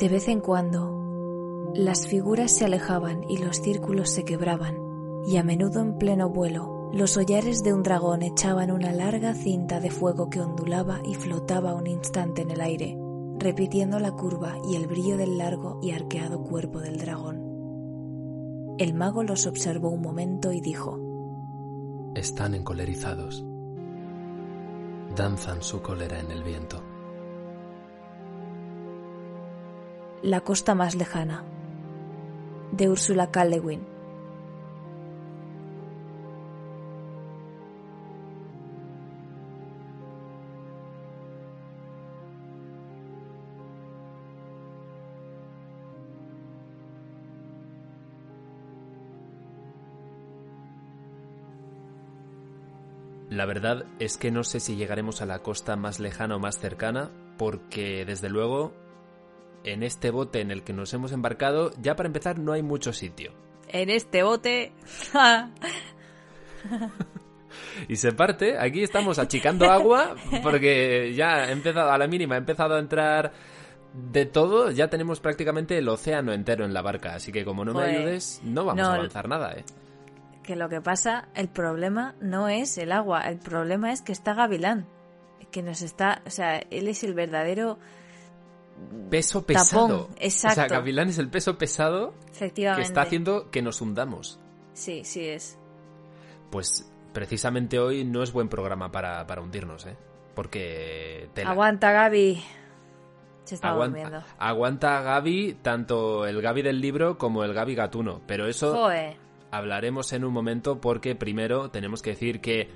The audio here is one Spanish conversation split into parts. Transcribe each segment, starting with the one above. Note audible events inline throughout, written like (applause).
De vez en cuando, las figuras se alejaban y los círculos se quebraban, y a menudo en pleno vuelo, los hollares de un dragón echaban una larga cinta de fuego que ondulaba y flotaba un instante en el aire, repitiendo la curva y el brillo del largo y arqueado cuerpo del dragón. El mago los observó un momento y dijo, Están encolerizados. Danzan su cólera en el viento. La costa más lejana, de Úrsula K. La verdad es que no sé si llegaremos a la costa más lejana o más cercana, porque desde luego en este bote en el que nos hemos embarcado, ya para empezar no hay mucho sitio. En este bote... y se parte, aquí estamos achicando agua, porque ya ha empezado, a la mínima, ha empezado a entrar de todo, ya tenemos prácticamente el océano entero en la barca, así que como no me Pues, ayudes, no vamos no, a avanzar nada, ¿eh? Que lo que pasa, el problema no es el agua, el problema es que está Gavilán. Que nos está, o sea, él es el verdadero Peso Tapón, pesado. exacto. O sea, Gavilán es el peso pesado que está haciendo que nos hundamos. Sí, sí es. Pues precisamente hoy no es buen programa para, para hundirnos, ¿eh? Porque tela. Aguanta, Gaby. Se está Aguanta, durmiendo. aguanta Gaby, tanto el Gaby del libro como el Gaby gatuno. Pero eso Joder. hablaremos en un momento porque primero tenemos que decir que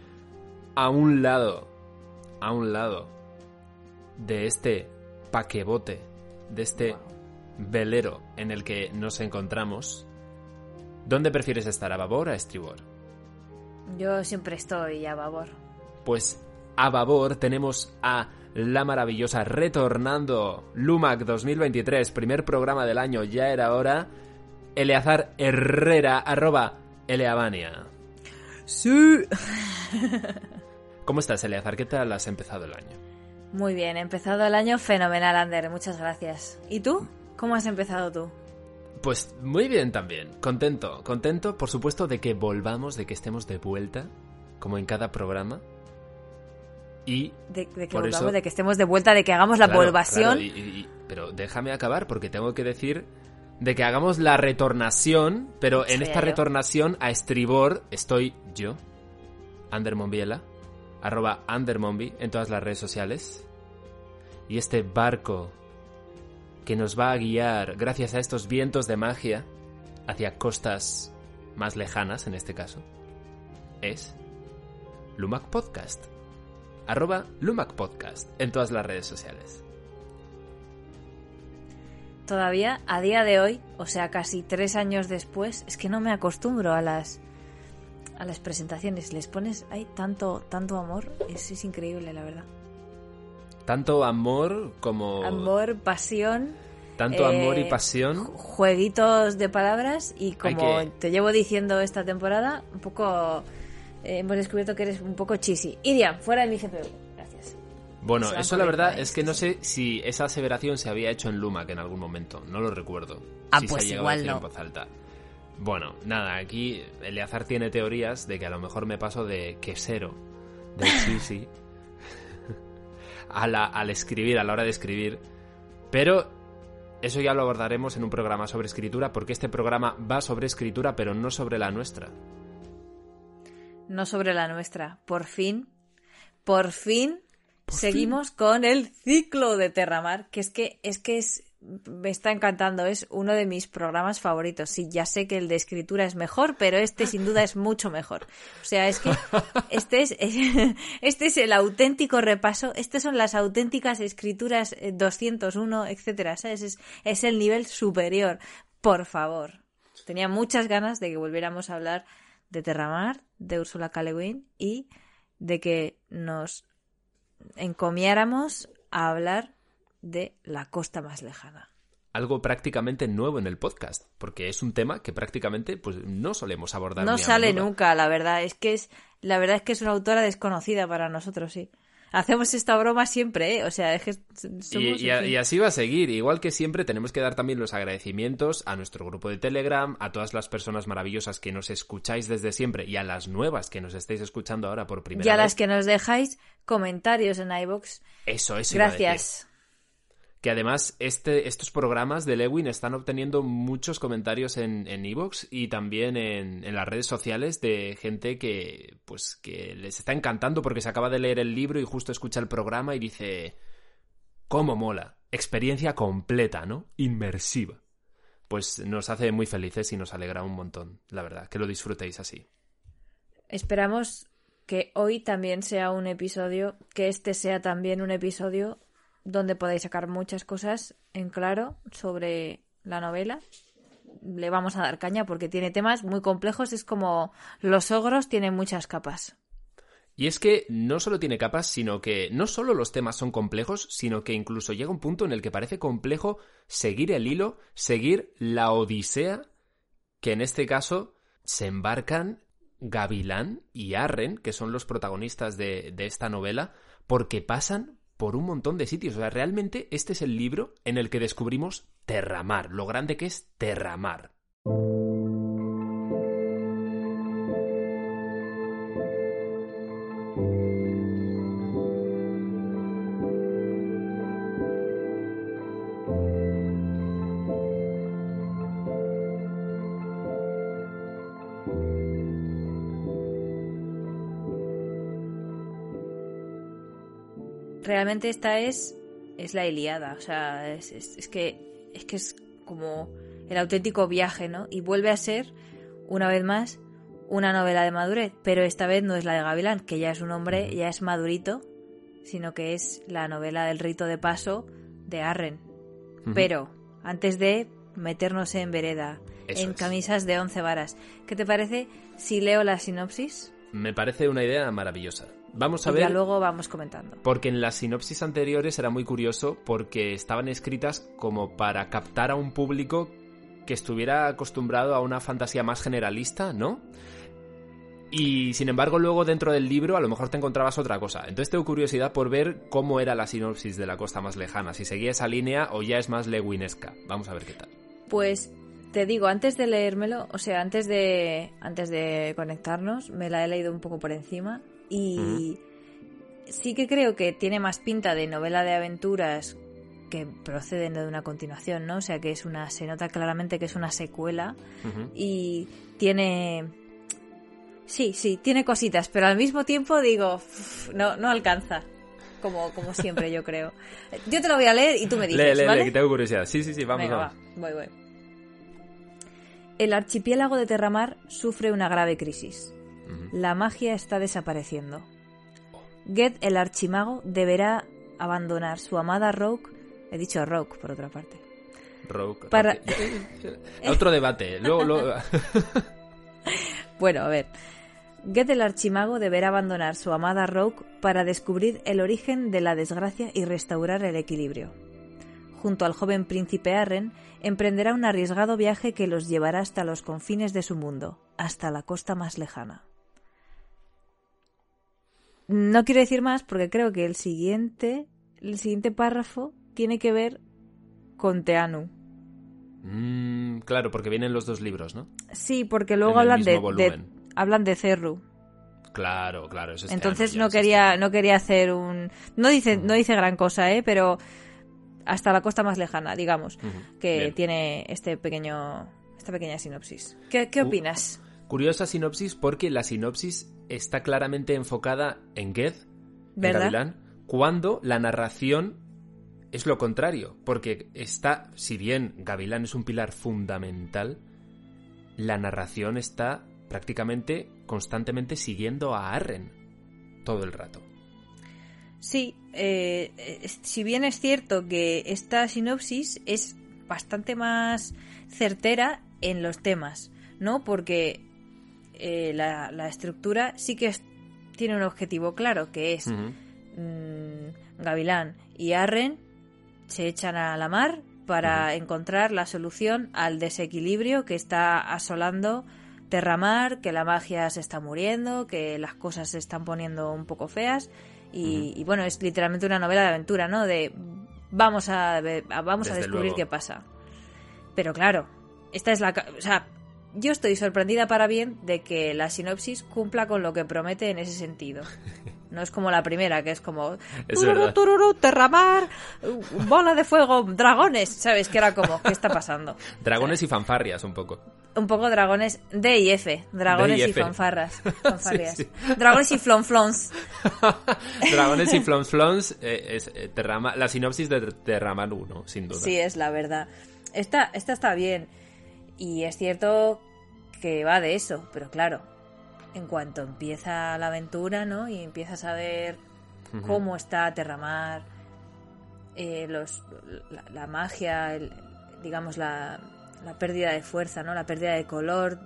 a un lado, a un lado de este paquebote, de este velero en el que nos encontramos, ¿dónde prefieres estar, a babor o a estribor? Yo siempre estoy a babor. Pues a babor tenemos a la maravillosa retornando Lumac 2023, primer programa del año, ya era hora. Eleazar Herrera, arroba Eleavania. Sí. ¿Cómo estás, Eleazar? ¿Qué tal has empezado el año? Muy bien, he empezado el año fenomenal, Ander. Muchas gracias. ¿Y tú? ¿Cómo has empezado tú? Pues muy bien también, contento, contento por supuesto de que volvamos, de que estemos de vuelta, como en cada programa. Y De, de que Por volvamos, eso- de que estemos de vuelta, de que hagamos la Claro, volvación. claro, y- y- pero déjame acabar porque tengo que decir de que hagamos la retornación, pero en esta yo. retornación a estribor estoy yo, Ander Monbiela, arroba Ander Monbi en todas las redes sociales. Y este barco que nos va a guiar gracias a estos vientos de magia hacia costas más lejanas en este caso es Lumac Podcast arroba Lumac Podcast en todas las redes sociales. Todavía, a día de hoy, o sea, casi tres años después, es que no me acostumbro a las a las presentaciones. Les pones, hay tanto, tanto amor, es, es increíble, la verdad. Tanto amor como... Amor, pasión, Tanto eh, amor y pasión. jueguitos de palabras y como que- te llevo diciendo esta temporada, un poco eh, hemos descubierto que eres un poco cheesy. Iria, fuera de mi GPU. Gracias. Bueno, eso por la verdad es que no sé si esa aseveración se había hecho en Lumac en algún momento. No lo recuerdo. Ah, si pues se igual no. en voz alta. Bueno, nada, aquí Eleazar tiene teorías de que a lo mejor me paso de quesero, de (laughs) cheesy, a la- al escribir, a la hora de escribir. Pero eso ya lo abordaremos en un programa sobre escritura, porque este programa va sobre escritura, pero no sobre la nuestra. No sobre la nuestra. Por fin, por fin Por seguimos con el ciclo de Terramar, que es que es que es me está encantando, es uno de mis programas favoritos. Sí, ya sé que el de escritura es mejor, pero este sin duda es mucho mejor. O sea, es que (laughs) este es, (laughs) este es el auténtico repaso, estas son las auténticas escrituras 201, eh, etcétera, ¿sabes? Es, es el nivel superior. Por favor. Tenía muchas ganas de que volviéramos a hablar de Terramar, de Úrsula K. y de que nos encomiáramos a hablar de la costa más lejana. Algo prácticamente nuevo en el podcast, porque es un tema que prácticamente pues, no solemos abordar. No sale nunca, la verdad. Es que es, la verdad es que es una autora desconocida para nosotros, sí hacemos esta broma siempre, ¿eh? O sea, es que y, así va a seguir. Igual que siempre, tenemos que dar también los agradecimientos a nuestro grupo de Telegram, a todas las personas maravillosas que nos escucháis desde siempre y a las nuevas que nos estáis escuchando ahora por primera vez. Y a las que nos dejáis comentarios en iBox. Eso, eso. Gracias que además este, estos programas de Lewin están obteniendo muchos comentarios en Evox y también en, en, las redes sociales de gente que pues que les está encantando porque se acaba de leer el libro y justo escucha el programa y dice cómo mola, experiencia completa, ¿no? Inmersiva. Pues nos hace muy felices y nos alegra un montón, la verdad, que lo disfrutéis así. Esperamos que hoy también sea un episodio, que este sea también un episodio donde podéis sacar muchas cosas en claro sobre la novela. Le vamos a dar caña porque tiene temas muy complejos, es como los ogros tienen muchas capas. Y es que no solo tiene capas, sino que no solo los temas son complejos, sino que incluso llega un punto en el que parece complejo seguir el hilo, seguir la odisea que en este caso se embarcan Gavilán y Arren, que son los protagonistas de, de esta novela, porque pasan por un montón de sitios. O sea, realmente este es el libro en el que descubrimos Terramar, lo grande que es Terramar. Realmente esta es, es la Iliada. O sea, es, que, es que es como el auténtico viaje, ¿no? Y vuelve a ser, una vez más, una novela de madurez. Pero esta vez no es la de Gavilán, que ya es un hombre, ya es madurito, sino que es la novela del rito de paso de Arren. Pero, antes de meternos en vereda, en camisas de once varas, ¿qué te parece si leo la sinopsis? Me parece una idea maravillosa. Vamos a ver. Ya luego vamos comentando. Porque en las sinopsis anteriores era muy curioso porque estaban escritas como para captar a un público que estuviera acostumbrado a una fantasía más generalista, ¿no? Y sin embargo, luego dentro del libro a lo mejor te encontrabas otra cosa. Entonces tengo curiosidad por ver cómo era la sinopsis de la costa más lejana, si seguía esa línea o ya es más lewinesca. Vamos a ver qué tal. Pues te digo, antes de leérmelo, o sea, antes de, antes de conectarnos, me la he leído un poco por encima y sí que creo que tiene más pinta de novela de aventuras que proceden de una continuación, ¿no? O sea, que es una, se nota claramente que es una secuela y tiene, sí, sí, tiene cositas, pero al mismo tiempo digo, no, no alcanza. Como, como siempre, yo creo. (laughs) Yo te lo voy a leer y tú me dices, lee, lee, que tengo curiosidad. Sí, sí, sí, vamos, Venga, Va, voy, voy. El archipiélago de Terramar sufre una grave crisis. La magia está desapareciendo. Get, el archimago, deberá abandonar su amada Rogue. He dicho Rogue, por otra parte. Rogue. Para... Otro debate. Luego, (laughs) bueno, a ver. Get el archimago deberá abandonar su amada Rogue para descubrir el origen de la desgracia y restaurar el equilibrio. Junto al joven príncipe Arren, emprenderá un arriesgado viaje que los llevará hasta los confines de su mundo, hasta la costa más lejana. No quiero decir más porque creo que el siguiente, el siguiente párrafo tiene que ver con Teanu. Mm, claro, porque vienen los dos libros, ¿no? Sí, porque luego hablan de, hablan de Cerru. Claro, claro, eso Entonces no quería no quería hacer un no dice no dice gran cosa, ¿eh? pero hasta la costa más lejana, digamos, que tiene este pequeño esta pequeña sinopsis. ¿Qué, qué opinas? Curiosa sinopsis porque la sinopsis está claramente enfocada en Geth, ¿verdad? cuando la narración es lo contrario, porque está, si bien Gavilán es un pilar fundamental, la narración está prácticamente constantemente siguiendo a Arren todo el rato. Sí, eh, si bien es cierto que esta sinopsis es bastante más certera en los temas, ¿no? Porque eh, la, estructura sí que tiene un objetivo claro, que es mm, Gavilán y Arren se echan a la mar para encontrar la solución al desequilibrio que está asolando Terramar, que la magia se está muriendo, que las cosas se están poniendo un poco feas. Y, bueno, es literalmente una novela de aventura, ¿no? De vamos a, vamos a descubrir qué pasa. Pero claro, esta es la... O sea, yo estoy sorprendida para bien de que la sinopsis cumpla con lo que promete en ese sentido. No es como la primera, que es como (laughs) tururu, tururu, terramar, bola de fuego, dragones, ¿sabes? Que era como, ¿qué está pasando? Dragones y fanfarrias, un poco. Un poco dragones D y F, dragones y, fanfarras, (laughs) fanfarrias. Dragones y flonflons. (laughs) dragones y flonflons eh, es eh, la sinopsis de Terramar 1, sin duda. Sí, es la verdad. Esta, esta está bien. Y es cierto que va de eso, pero claro, en cuanto empieza la aventura, ¿no? Y empiezas a ver cómo está Terramar, eh, los, la, magia, digamos, la, la, pérdida de fuerza, ¿no? La pérdida de color.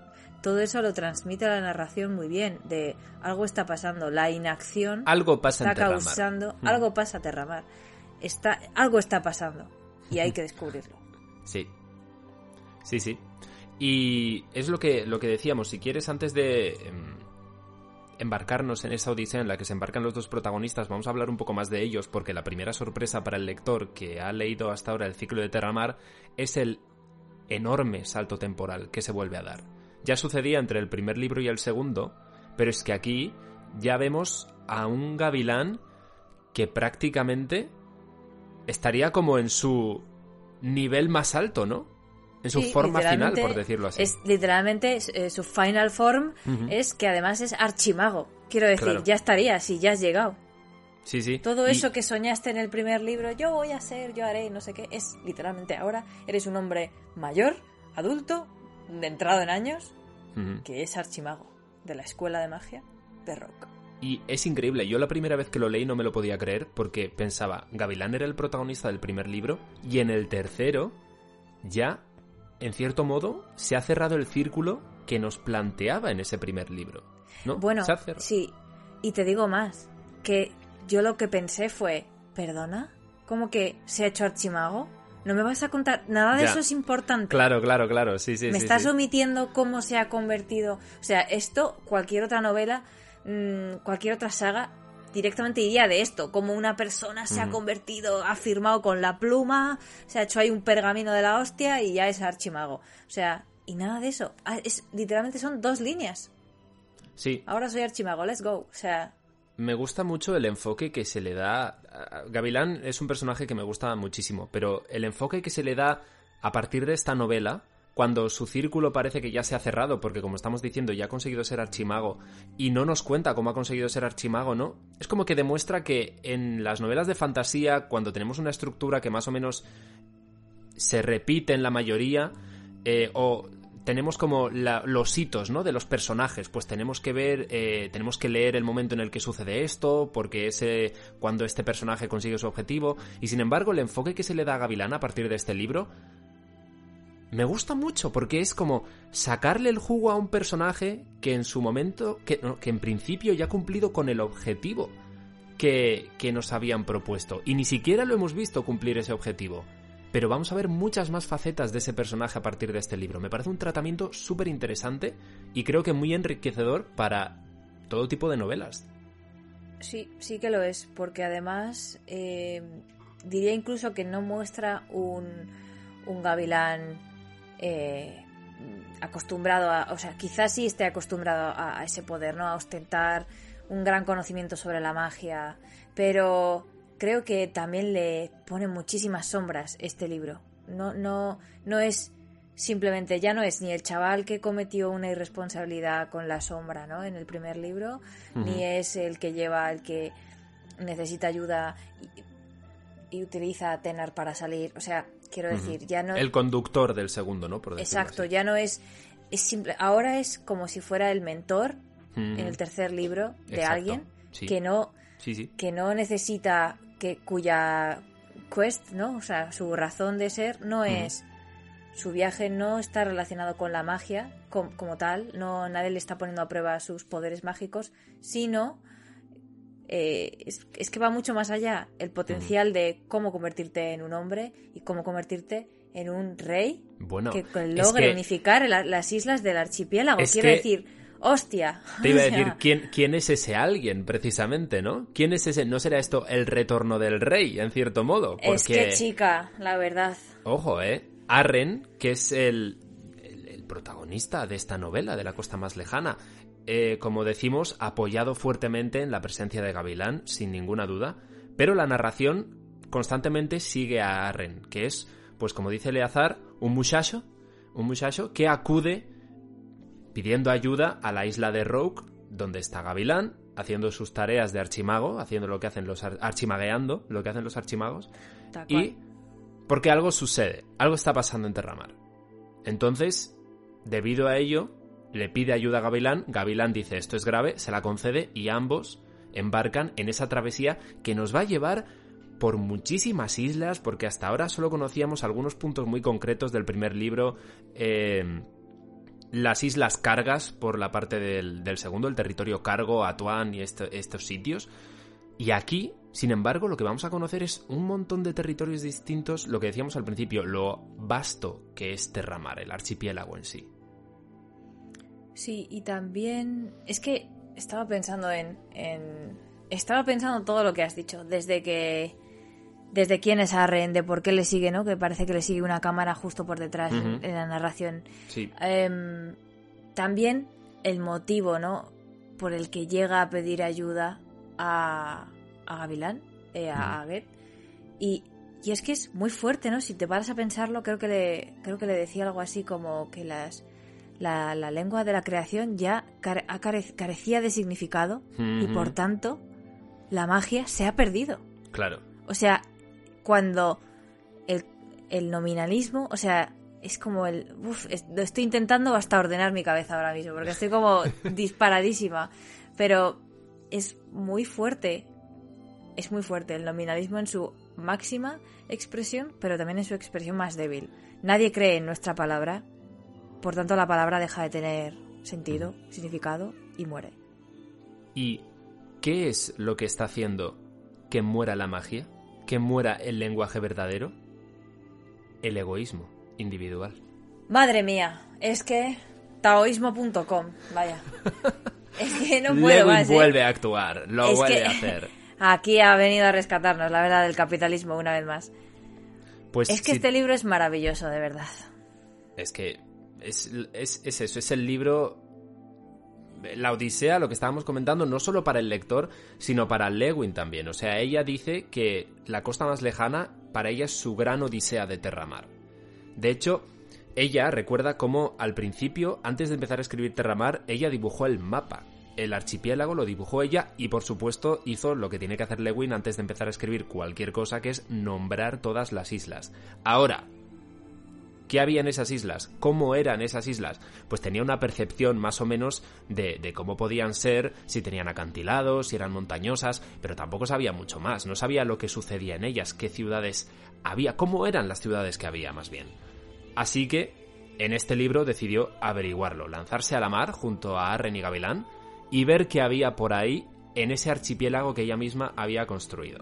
Todo eso lo transmite la narración muy bien, de algo está pasando, la inacción algo pasa está causando, algo pasa a Terramar, está, algo está pasando y hay (laughs) que descubrirlo. Sí, sí, sí. Y es lo que, lo que decíamos, si quieres antes de em, embarcarnos en esa odisea en la que se embarcan los dos protagonistas, vamos a hablar un poco más de ellos porque la primera sorpresa para el lector que ha leído hasta ahora el ciclo de Terramar es el enorme salto temporal que se vuelve a dar. Ya sucedía entre el primer libro y el segundo, pero es que aquí ya vemos a un gavilán que prácticamente estaría como en su nivel más alto, ¿no? En su forma final, por decirlo así. Es literalmente eh, su final form es que además es archimago. Quiero decir, ya estaría, si ya has llegado. Sí, sí. Todo eso que soñaste en el primer libro, yo voy a ser, yo haré, no sé qué, es literalmente ahora. Eres un hombre mayor, adulto, de entrado en años, que es archimago de la escuela de magia de Rock. Y es increíble, yo la primera vez que lo leí no me lo podía creer porque pensaba, Gavilán era el protagonista del primer libro y en el tercero ya en cierto modo, se ha cerrado el círculo que nos planteaba en ese primer libro. ¿no? Bueno, sí. Y te digo más, que yo lo que pensé fue, ¿perdona? ¿Cómo que se ha hecho archimago? No me vas a contar, nada de eso es importante. Claro, claro, claro, sí, sí. Me estás omitiendo cómo se ha convertido. O sea, esto, cualquier otra novela, mm, cualquier otra saga, directamente iría de esto, como una persona se ha convertido, ha firmado con la pluma, se ha hecho ahí un pergamino de la hostia y ya es archimago. O sea, y nada de eso. Ah, es, literalmente son dos líneas. Sí. Ahora soy archimago, let's go. O sea... Me gusta mucho el enfoque que se le da... Gavilán es un personaje que me gusta muchísimo, pero el enfoque que se le da a partir de esta novela cuando su círculo parece que ya se ha cerrado, porque como estamos diciendo, ya ha conseguido ser archimago y no nos cuenta cómo ha conseguido ser archimago, ¿no? Es como que demuestra que en las novelas de fantasía, cuando tenemos una estructura que más o menos se repite en la mayoría, eh, o tenemos como los hitos, ¿no? De los personajes, pues tenemos que ver, eh, tenemos que leer el momento en el que sucede esto, porque es cuando este personaje consigue su objetivo, y sin embargo el enfoque que se le da a Gavilán a partir de este libro me gusta mucho porque es como sacarle el jugo a un personaje que en su momento, que, que en principio ya ha cumplido con el objetivo que, que nos habían propuesto. Y ni siquiera lo hemos visto cumplir ese objetivo. Pero vamos a ver muchas más facetas de ese personaje a partir de este libro. Me parece un tratamiento súper interesante y creo que muy enriquecedor para todo tipo de novelas. Sí, sí que lo es, porque además eh, diría incluso que no muestra un, un gavilán eh, acostumbrado a, o sea, quizás sí esté acostumbrado a, ese poder, ¿no? A ostentar un gran conocimiento sobre la magia, pero creo que también le pone muchísimas sombras este libro. No, no, no es simplemente, ya no es ni el chaval que cometió una irresponsabilidad con la sombra, ¿no? En el primer libro, ni es el que lleva, el que necesita ayuda y utiliza a Tenar para salir. O sea, quiero decir, ya no. El conductor del segundo, ¿no? Por Exacto, así. ya no es. es simple, ahora es como si fuera el mentor en el tercer libro de Exacto, alguien sí. que no Sí, sí. que no necesita que cuya quest, ¿no? O sea, su razón de ser no es su viaje no está relacionado con la magia com- como tal, no nadie le está poniendo a prueba sus poderes mágicos, sino eh, es, es que va mucho más allá el potencial de cómo convertirte en un hombre y cómo convertirte en un rey Bueno, que es logre que unificar la- las islas del archipiélago. Es Quiero decir, hostia. te iba a (laughs) decir, ¿quién, ¿quién es ese alguien, precisamente, no? ¿Quién es ese? ¿No será esto el retorno del rey, en cierto modo? Porque, Es que chica, la verdad. ojo, ¿eh? Arren, que es el, el- el protagonista de esta novela, de la costa más lejana, eh, como decimos, apoyado fuertemente en la presencia de Gavilán, sin ninguna duda, pero la narración constantemente sigue a Arren, que es, pues como dice Eleazar, un muchacho, un muchacho que acude pidiendo ayuda a la isla de Rogue, donde está Gavilán, haciendo sus tareas de archimago, haciendo lo que hacen los ar- archimagueando, lo que hacen los archimagos, y porque algo sucede, algo está pasando en Terramar. Entonces, debido a ello, le pide ayuda a Gavilán, Gavilán dice esto es grave, se la concede y ambos embarcan en esa travesía que nos va a llevar por muchísimas islas, porque hasta ahora solo conocíamos algunos puntos muy concretos del primer libro, eh, las islas Cargas por la parte del, segundo, el territorio Cargo, Atuán y estos sitios. Y aquí, sin embargo, lo que vamos a conocer es un montón de territorios distintos, lo que decíamos al principio, lo vasto que es Terramar, el archipiélago en sí. Sí, y también es que estaba pensando en, en- estaba pensando todo lo que has dicho, desde que desde quién es Arren, de por qué le sigue, ¿no? Que parece que le sigue una cámara justo por detrás en- la narración. Sí, Em, también el motivo, ¿no? Por el que llega a pedir ayuda a, a Gavilán, eh, a. Aguet. Y, y es que es muy fuerte, ¿no? Si te paras a pensarlo, creo que le, creo que le decía algo así como que las, la, la lengua de la creación ya care- carecía de significado y por tanto la magia se ha perdido. claro. O sea, cuando el, el nominalismo, o sea, es como el... Uf, es- lo estoy intentando hasta ordenar mi cabeza ahora mismo, porque estoy como (laughs) disparadísima. Pero es muy fuerte, es muy fuerte el nominalismo en su máxima expresión, pero también en su expresión más débil. Nadie cree en nuestra palabra, por tanto la palabra deja de tener sentido, significado y muere. ¿Y qué es lo que está haciendo que muera la magia? ¿Que muera el lenguaje verdadero? El egoísmo individual. Madre mía, es que taoísmo.com, vaya. (laughs) Es que no puedo Lewin más, ¿eh? vuelve a actuar, lo Es vuelve que- a hacer. (laughs) Aquí ha venido a rescatarnos, la verdad, del capitalismo una vez más. Pues Es que si- este libro es maravilloso, de verdad. Es que es, es- es eso, es el libro. La Odisea, lo que estábamos comentando, no solo para el lector, sino para Lewin también. O sea, ella dice que la costa más lejana, para ella es su gran Odisea de Terramar. De hecho, ella recuerda cómo al principio, antes de empezar a escribir Terramar, ella dibujó el mapa. El archipiélago lo dibujó ella y por supuesto hizo lo que tiene que hacer Lewin antes de empezar a escribir cualquier cosa, que es nombrar todas las islas. Ahora, ¿Qué había en esas islas? ¿Cómo eran esas islas? Pues tenía una percepción más o menos de, cómo podían ser, si tenían acantilados, si eran montañosas, pero tampoco sabía mucho más, no sabía lo que sucedía en ellas, qué ciudades había, cómo eran las ciudades que había más bien. Así que, en este libro decidió averiguarlo, lanzarse a la mar junto a Arren y Gavilán y ver qué había por ahí en ese archipiélago que ella misma había construido.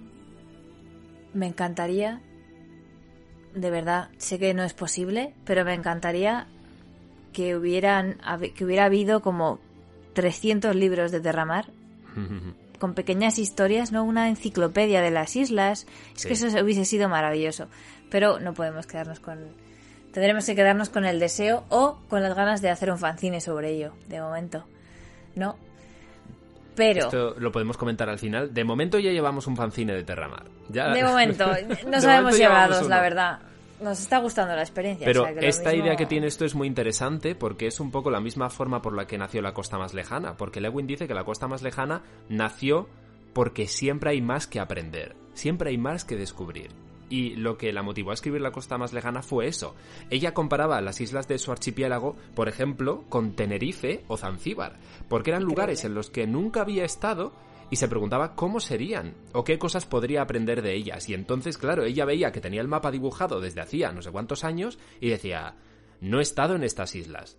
Me encantaría, de verdad, sé que no es posible, pero me encantaría que hubieran que hubiera habido como 300 libros de Terramar (laughs) con pequeñas historias, no una enciclopedia de las islas. Es Sí. que eso hubiese sido maravilloso. Pero no podemos quedarnos con. Tendremos que quedarnos con el deseo o con las ganas de hacer un fanzine sobre ello, de momento. ¿No? Pero. Esto lo podemos comentar al final. De momento ya llevamos un fanzine de Terramar. Ya... De momento, no sabemos llevados, la verdad. Nos está gustando la experiencia. Pero o sea, que lo esta mismo- idea que tiene esto es muy interesante porque es un poco la misma forma por la que nació la costa más lejana. Porque Lewin dice que la costa más lejana nació porque siempre hay más que aprender. siempre hay más que descubrir. Y lo que la motivó a escribir La costa más lejana fue eso. Ella comparaba las islas de su archipiélago, por ejemplo, con Tenerife o Zanzíbar, porque eran lugares en los que nunca había estado y se preguntaba cómo serían o qué cosas podría aprender de ellas. Y entonces, claro, ella veía que tenía el mapa dibujado desde hacía no sé cuántos años y decía, no he estado en estas islas.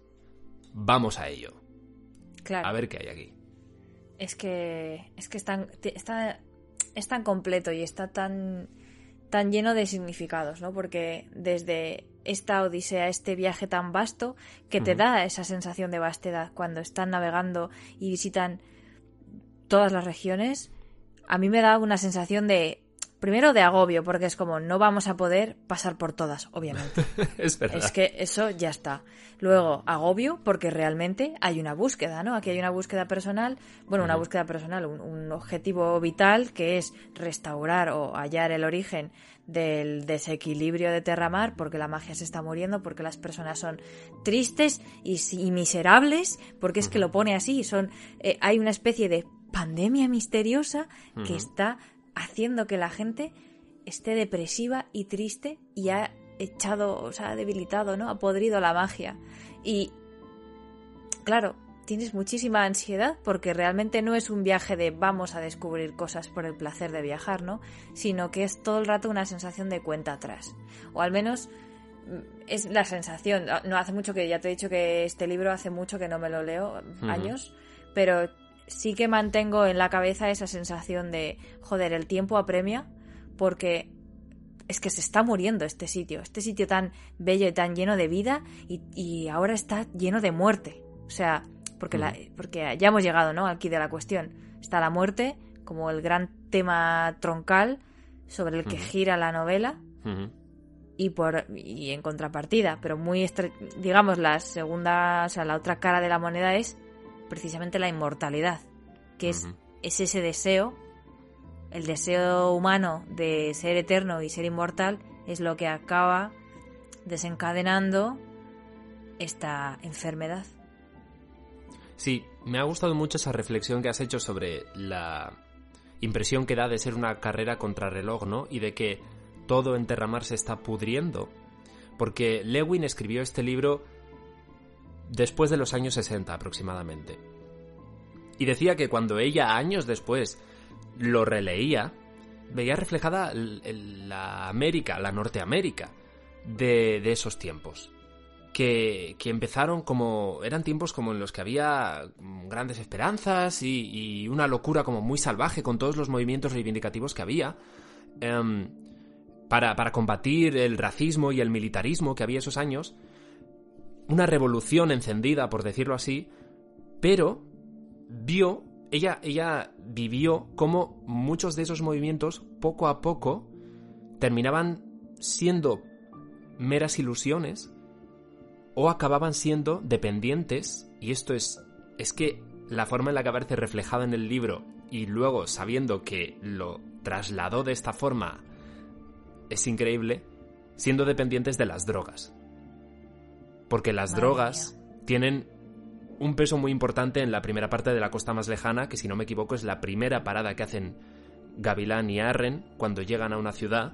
Vamos a ello. Claro. A ver qué hay aquí. Es que es que está, está, es tan completo y está tan tan lleno de significados, ¿no? Porque desde esta odisea, este viaje tan vasto, que te da esa sensación de vastedad cuando están navegando y visitan todas las regiones, a mí me da una sensación de Primero de agobio, porque es como no vamos a poder pasar por todas, obviamente. (laughs) es verdad. Es que eso ya está. Luego, agobio, porque realmente hay una búsqueda, ¿no? Aquí hay una búsqueda personal, bueno, una búsqueda personal, un, objetivo vital que es restaurar o hallar el origen del desequilibrio de Terramar, porque la magia se está muriendo, porque las personas son tristes y, miserables, porque es que lo pone así, son, eh, hay una especie de pandemia misteriosa que está haciendo que la gente esté depresiva y triste y ha echado, o sea, ha debilitado, ¿no? Ha podrido la magia. Y claro, tienes muchísima ansiedad porque realmente no es un viaje de vamos a descubrir cosas por el placer de viajar, ¿no? Sino que es todo el rato una sensación de cuenta atrás. O al menos mm, es la sensación. No hace mucho que ya te he dicho que este libro hace mucho que no me lo leo, años, pero sí que mantengo en la cabeza esa sensación de, joder, el tiempo apremia porque es que se está muriendo este sitio, este sitio tan bello y tan lleno de vida y, ahora está lleno de muerte. O sea, porque, la, mm. porque ya hemos llegado, ¿no? Aquí de la cuestión. Está la muerte como el gran tema troncal sobre el que gira la novela. Y, por, y en contrapartida, pero muy, digamos, la segunda, o sea, la otra cara de la moneda es precisamente la inmortalidad, que es, es ese deseo, el deseo humano de ser eterno y ser inmortal, es lo que acaba desencadenando esta enfermedad. Sí, me ha gustado mucho esa reflexión que has hecho sobre la impresión que da de ser una carrera contrarreloj, ¿no? Y de que todo en Terramar se está pudriendo. Porque Lewin escribió este libro después de los años 60 aproximadamente. Y decía que cuando ella años después lo releía, veía reflejada la América, la Norteamérica de, de esos tiempos. Que, que, empezaron como. eran tiempos como en los que había grandes esperanzas y, una locura como muy salvaje con todos los movimientos reivindicativos que había. Em, para, para combatir el racismo y el militarismo que había esos años, una revolución encendida, por decirlo así, pero vio, ella, ella vivió cómo muchos de esos movimientos, poco a poco, terminaban siendo meras ilusiones o acababan siendo dependientes, y esto es, es que la forma en la que aparece reflejada en el libro y luego sabiendo que lo trasladó de esta forma es increíble, siendo dependientes de las drogas porque las drogas tienen un peso muy importante en la primera parte de la costa más lejana, que si no me equivoco es la primera parada que hacen Gavilán y Arren cuando llegan a una ciudad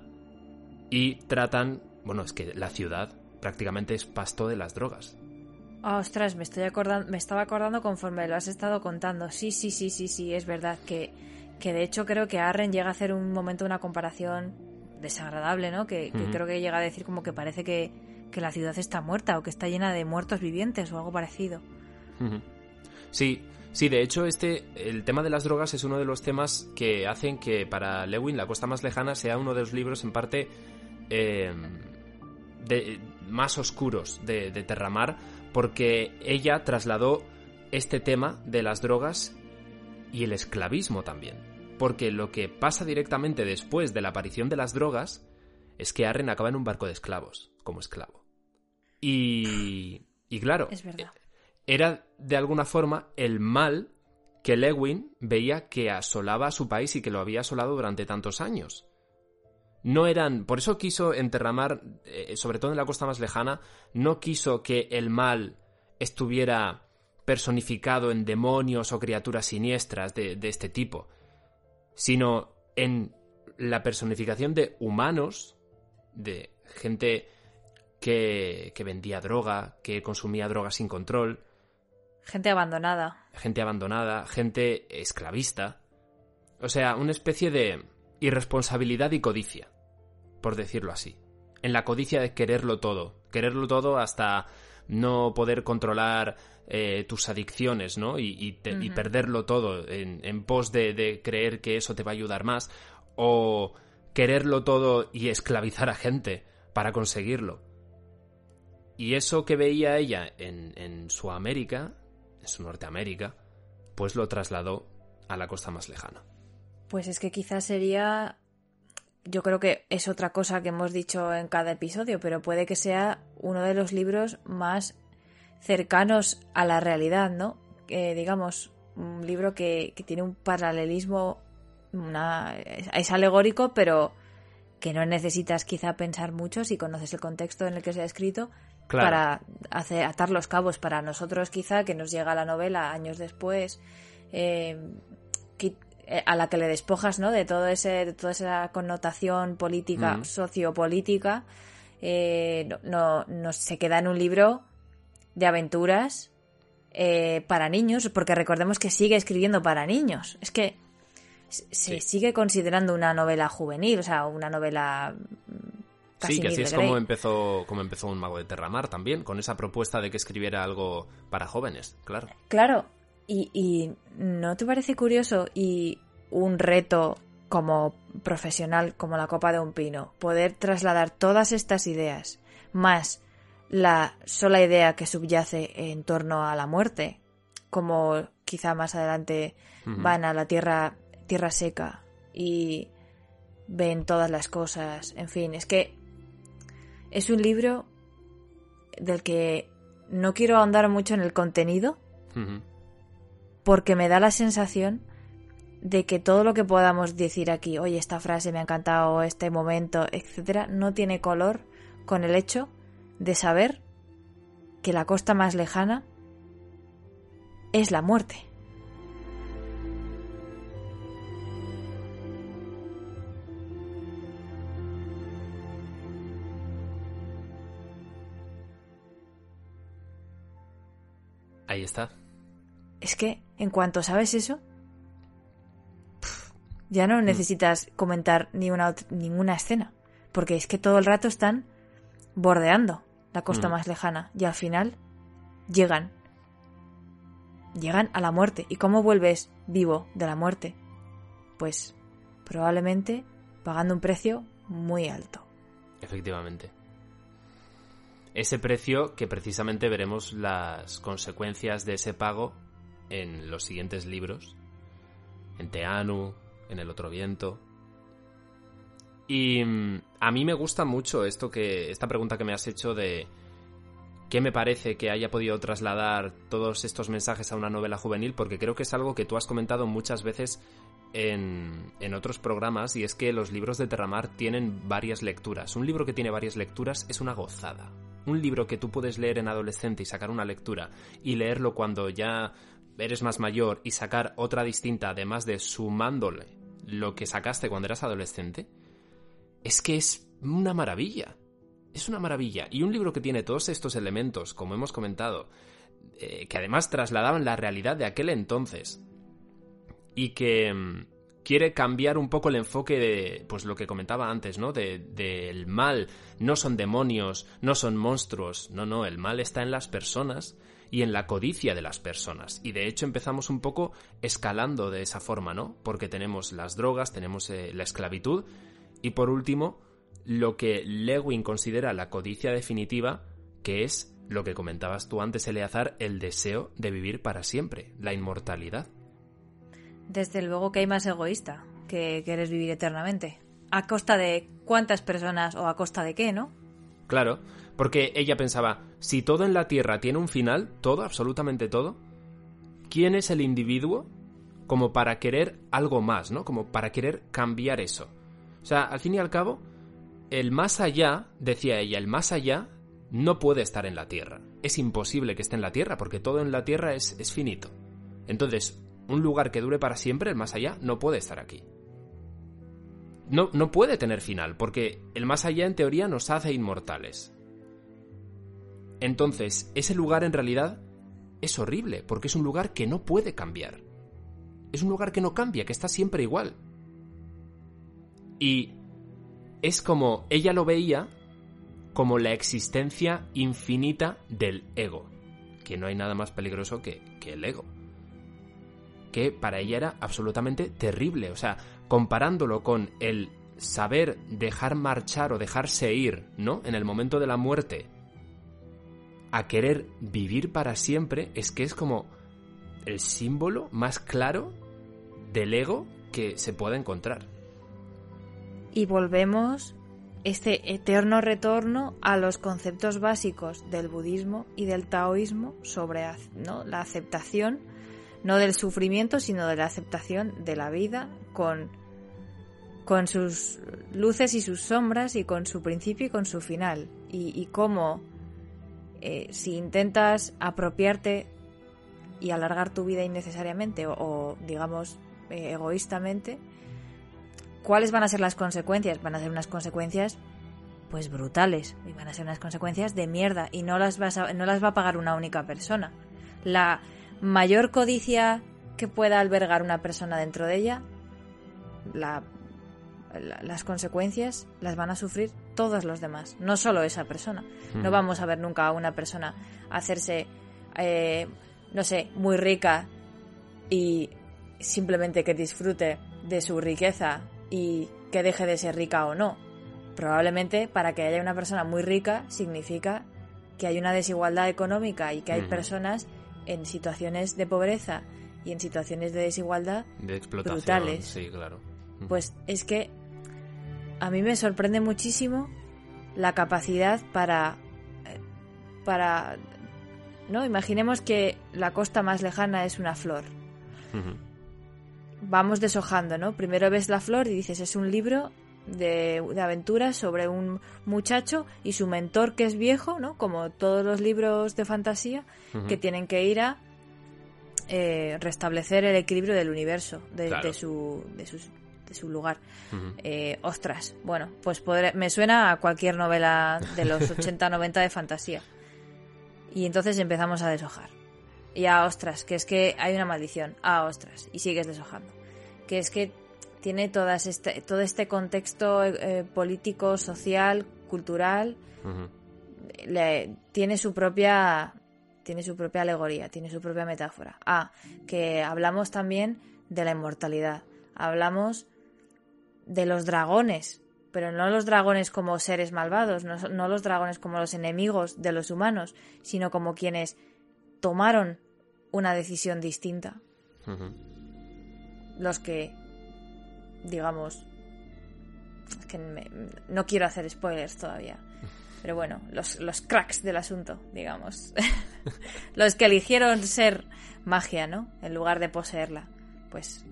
y tratan, bueno, es que la ciudad prácticamente es pasto de las drogas. Ah, ostras, me estoy acordando, me estaba acordando conforme lo has estado contando. Sí, sí, sí, sí, sí, es verdad que, que de hecho creo que Arren llega a hacer un momento una comparación desagradable, ¿no? que creo que llega a decir como que parece que, que la ciudad está muerta o que está llena de muertos vivientes o algo parecido. Sí, sí, de hecho este el tema de las drogas es uno de los temas que hacen que para Lewin la costa más lejana sea uno de los libros en parte em, más oscuros de, de Terramar porque ella trasladó este tema de las drogas y el esclavismo también. Porque lo que pasa directamente después de la aparición de las drogas es que Arren acaba en un barco de esclavos, como esclavo. Y, y claro, era de alguna forma el mal que Lewin veía que asolaba a su país y que lo había asolado durante tantos años. No eran, por eso quiso enterramar, eh, sobre todo en la costa más lejana, no quiso que el mal estuviera personificado en demonios o criaturas siniestras de, de este tipo, sino en la personificación de humanos, de gente que, que vendía droga, que consumía droga sin control, Gente abandonada. gente abandonada, gente esclavista. O sea, una especie de irresponsabilidad y codicia, por decirlo así. En la codicia de quererlo todo, quererlo todo hasta no poder controlar eh, tus adicciones, ¿no? Y, y te- y Ujú. perderlo todo en, en pos de, de creer que eso te va a ayudar más, o quererlo todo y esclavizar a gente para conseguirlo. Y eso que veía ella en, en su América, en su Norteamérica, pues lo trasladó a la costa más lejana. Pues es que quizás sería. Yo creo que es otra cosa que hemos dicho en cada episodio, pero puede que sea uno de los libros más cercanos a la realidad, ¿no? Digamos, un libro que, que tiene un paralelismo, una, es alegórico, pero que no necesitas quizá pensar mucho si conoces el contexto en el que se ha escrito Claro. para hacer, atar los cabos para nosotros quizá que nos llega la novela años después eh, eh, a la que le despojas ¿no? de todo ese de toda esa connotación política Mm. sociopolítica eh, no, no, no se queda en un libro de aventuras eh, para niños porque recordemos que sigue escribiendo para niños es que se Sí. sigue considerando una novela juvenil o sea una novela casi Sí, que así es como empezó, como empezó un mago de Terramar también, con esa propuesta de que escribiera algo para jóvenes, claro. Claro, y, y ¿no te parece curioso y un reto como profesional, como la copa de un pino, poder trasladar todas estas ideas, más la sola idea que subyace en torno a la muerte, como quizá más adelante van a la tierra, tierra seca y ven todas las cosas, en fin, es que es un libro del que no quiero ahondar mucho en el contenido, porque me da la sensación de que todo lo que podamos decir aquí, oye, esta frase me ha encantado, este momento, etcétera, no tiene color con el hecho de saber que la costa más lejana es la muerte. Ahí está. Es que en cuanto sabes eso, ya no necesitas comentar ni una, ninguna escena, porque es que todo el rato están bordeando la costa Mm. más lejana y al final llegan. Llegan a la muerte. ¿Y cómo vuelves vivo de la muerte? Pues probablemente pagando un precio muy alto. Efectivamente. Ese precio que precisamente veremos las consecuencias de ese pago en los siguientes libros. En Teanu, en El otro viento. Y mm, a mí me gusta mucho esto que esta pregunta que me has hecho de qué me parece que haya podido trasladar todos estos mensajes a una novela juvenil porque creo que es algo que tú has comentado muchas veces en, otros programas y es que los libros de Terramar tienen varias lecturas. Un libro que tiene varias lecturas es una gozada. Un libro que tú puedes leer en adolescente y sacar una lectura y leerlo cuando ya eres más mayor y sacar otra distinta además de sumándole lo que sacaste cuando eras adolescente, es que es una maravilla. Es una maravilla. Y un libro que tiene todos estos elementos, como hemos comentado, eh, que además trasladaban la realidad de aquel entonces, y que mm, quiere cambiar un poco el enfoque de, pues lo que comentaba antes, ¿no? De- Del mal. No son demonios, no son monstruos, no, no, el mal está en las personas y en la codicia de las personas. Y de hecho empezamos un poco escalando de esa forma, ¿no? Porque tenemos las drogas, tenemos eh, la esclavitud y por último, lo que Lewin considera la codicia definitiva, que es lo que comentabas tú antes, Eleazar, el deseo de vivir para siempre, la inmortalidad. Desde luego que hay más egoísta que querer vivir eternamente. ¿A costa de cuántas personas o a costa de qué, no? Claro, porque ella pensaba, si todo en la Tierra tiene un final, todo, absolutamente todo, ¿quién es el individuo como para querer algo más, ¿no? Como para querer cambiar eso. O sea, al fin y al cabo, el más allá, decía ella, el más allá no puede estar en la Tierra. Es imposible que esté en la Tierra, porque todo en la Tierra es, es finito. Entonces, un lugar que dure para siempre, el más allá, no puede estar aquí. no, no puede tener final, porque el más allá en teoría nos hace inmortales. Entonces, ese lugar en realidad es horrible, porque es un lugar que no puede cambiar. Es un lugar que no cambia, que está siempre igual. Y es como ella lo veía como la existencia infinita del ego, que no hay nada más peligroso que, que el ego. Que para ella era absolutamente terrible, o sea, comparándolo con el saber dejar marchar o dejarse ir, ¿no? En el momento de la muerte, a querer vivir para siempre, es que es como el símbolo más claro del ego que se puede encontrar. Y volvemos este eterno retorno a los conceptos básicos del budismo y del taoísmo sobre ¿no? la aceptación, no del sufrimiento, sino de la aceptación de la vida con, con sus luces y sus sombras y con su principio y con su final. Y, cómo eh, si intentas apropiarte y alargar tu vida innecesariamente o, digamos, eh, egoístamente, ¿Cuáles van a ser las consecuencias? Van a ser unas consecuencias pues brutales y van a ser unas consecuencias de mierda y no las, vas no las va a pagar una única persona. La mayor codicia que pueda albergar una persona dentro de ella, las consecuencias las van a sufrir todos los demás, no solo esa persona. No vamos a ver nunca a una persona hacerse, eh, no sé, muy rica y simplemente que disfrute de su riqueza y que deje de ser rica o no. Probablemente para que haya una persona muy rica significa que hay una desigualdad económica y que hay personas en situaciones de pobreza y en situaciones de desigualdad de explotación, brutales. Sí, claro. Pues es que a mí me sorprende muchísimo la capacidad para eh, para no imaginemos que la costa más lejana es una flor vamos deshojando, ¿no? Primero ves la flor y dices, es un libro de, aventuras sobre un muchacho y su mentor que es viejo, ¿no? Como todos los libros de fantasía, que tienen que ir a eh, restablecer el equilibrio del universo, de, su, de, su lugar. Eh, ostras, bueno, pues me suena a cualquier novela de los (laughs) 80-90 de fantasía. Y entonces empezamos a deshojar. Y a ostras, que es que hay una maldición. A ostras, y sigues deshojando. Que es que tiene todas este, todo este contexto eh, político, social, cultural. tiene su propia tiene su propia alegoría, tiene su propia metáfora. Ah, que hablamos también de la inmortalidad. Hablamos de los dragones, pero no los dragones como seres malvados, no, no los dragones como los enemigos de los humanos, sino como quienes tomaron una decisión distinta. Los que, digamos, que no quiero hacer spoilers todavía, pero bueno, los, los cracks del asunto, digamos. (laughs) los que eligieron ser magia, ¿no? En lugar de poseerla. Pues.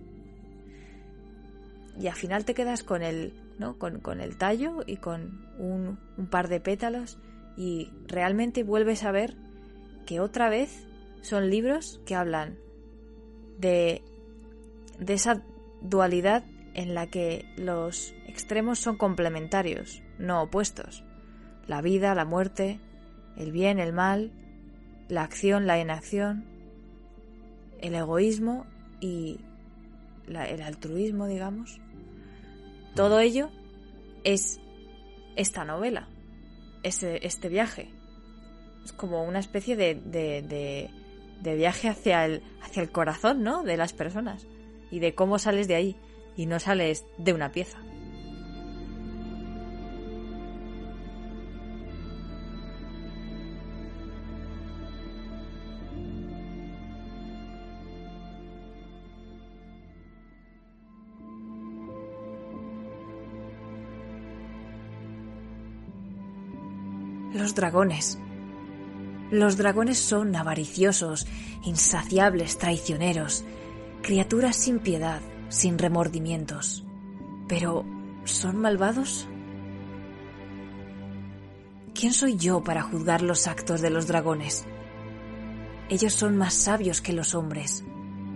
Y al final te quedas con el. ¿no? Con, con el tallo y con un, un par de pétalos. Y realmente vuelves a ver que otra vez son libros que hablan de, de esa dualidad en la que los extremos son complementarios, no opuestos. La vida, la muerte, el bien, el mal, la acción, la inacción, el egoísmo y el altruismo, digamos. Todo ello es esta novela, este, este viaje. Es como una especie de, de de viaje hacia el, hacia el corazón, ¿no? De las personas. Y de cómo sales de ahí. Y no sales de una pieza. Los dragones. Los dragones son avariciosos, insaciables, traicioneros, criaturas sin piedad, sin remordimientos. Pero, ¿son malvados? ¿Quién soy yo para juzgar los actos de los dragones? Ellos son más sabios que los hombres.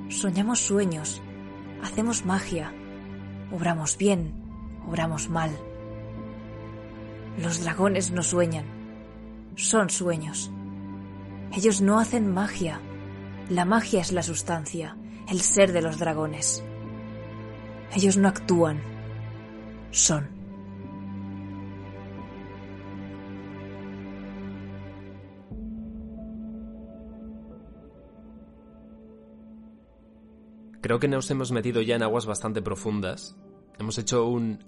Soñamos sueños, hacemos magia, obramos bien, Obramos mal. Los dragones no sueñan, son sueños. Ellos no hacen magia. La magia es la sustancia, el ser de los dragones. Ellos no actúan, son. Creo que nos hemos metido ya en aguas bastante profundas. Hemos hecho un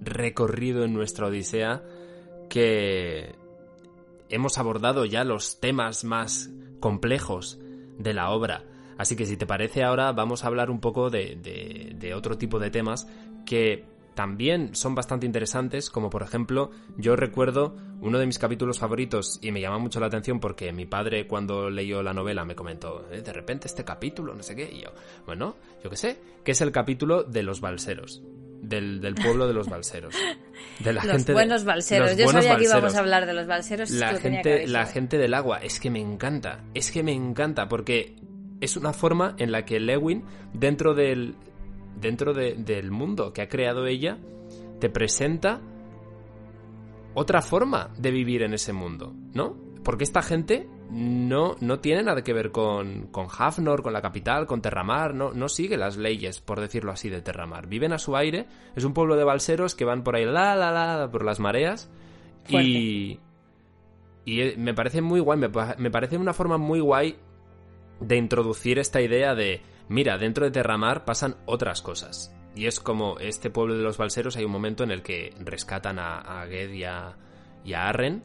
recorrido en nuestra Odisea que hemos abordado ya los temas más complejos de la obra. Así que si te parece ahora vamos a hablar un poco de, de, otro tipo de temas que también son bastante interesantes, como por ejemplo, yo recuerdo uno de mis capítulos favoritos y me llama mucho la atención porque mi padre cuando leyó la novela me comentó, eh, de repente este capítulo, no sé qué, y yo, bueno, yo qué sé, que es el capítulo de los balseros. Del, del pueblo de los balseros. De la los gente buenos balseros. Yo sabía que íbamos a hablar de los balseros. La, gente, la gente del agua. Es que me encanta. Es que me encanta porque es una forma en la que Lewin, dentro del, dentro del mundo que ha creado ella, te presenta otra forma de vivir en ese mundo, ¿no? Porque esta gente no, no tiene nada que ver con, con Hafnor, con la capital, con Terramar, no, no sigue las leyes, por decirlo así, de Terramar. Viven a su aire, es un pueblo de balseros que van por ahí, la, la, la, por las mareas. Y, y eh, me parece muy guay, me parece una forma muy guay de introducir esta idea de Mira, dentro de Terramar pasan otras cosas. Y es como este pueblo de los balseros hay un momento en el que rescatan a, a Ged y a, Arren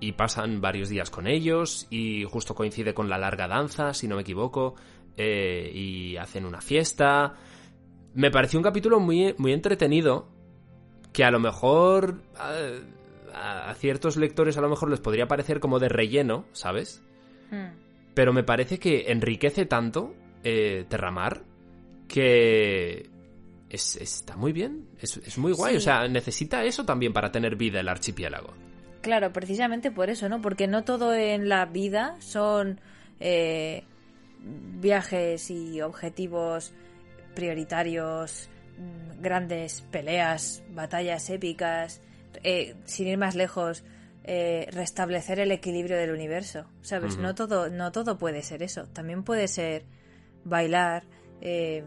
y pasan varios días con ellos y justo coincide con la larga danza, si no me equivoco, eh, y hacen una fiesta. Me pareció un capítulo muy, muy entretenido que a lo mejor a, ciertos lectores a lo mejor les podría parecer como de relleno, ¿sabes? Hmm. Pero me parece que enriquece tanto eh, Terramar que está muy bien, es, muy guay, o sea, necesita eso también para tener vida el archipiélago. Claro, precisamente por eso, ¿no? Porque no todo en la vida son eh, viajes y objetivos prioritarios, grandes peleas, batallas épicas, eh, sin ir más lejos, restablecer el equilibrio del universo, ¿sabes? No todo, no todo puede ser eso. También puede ser bailar eh,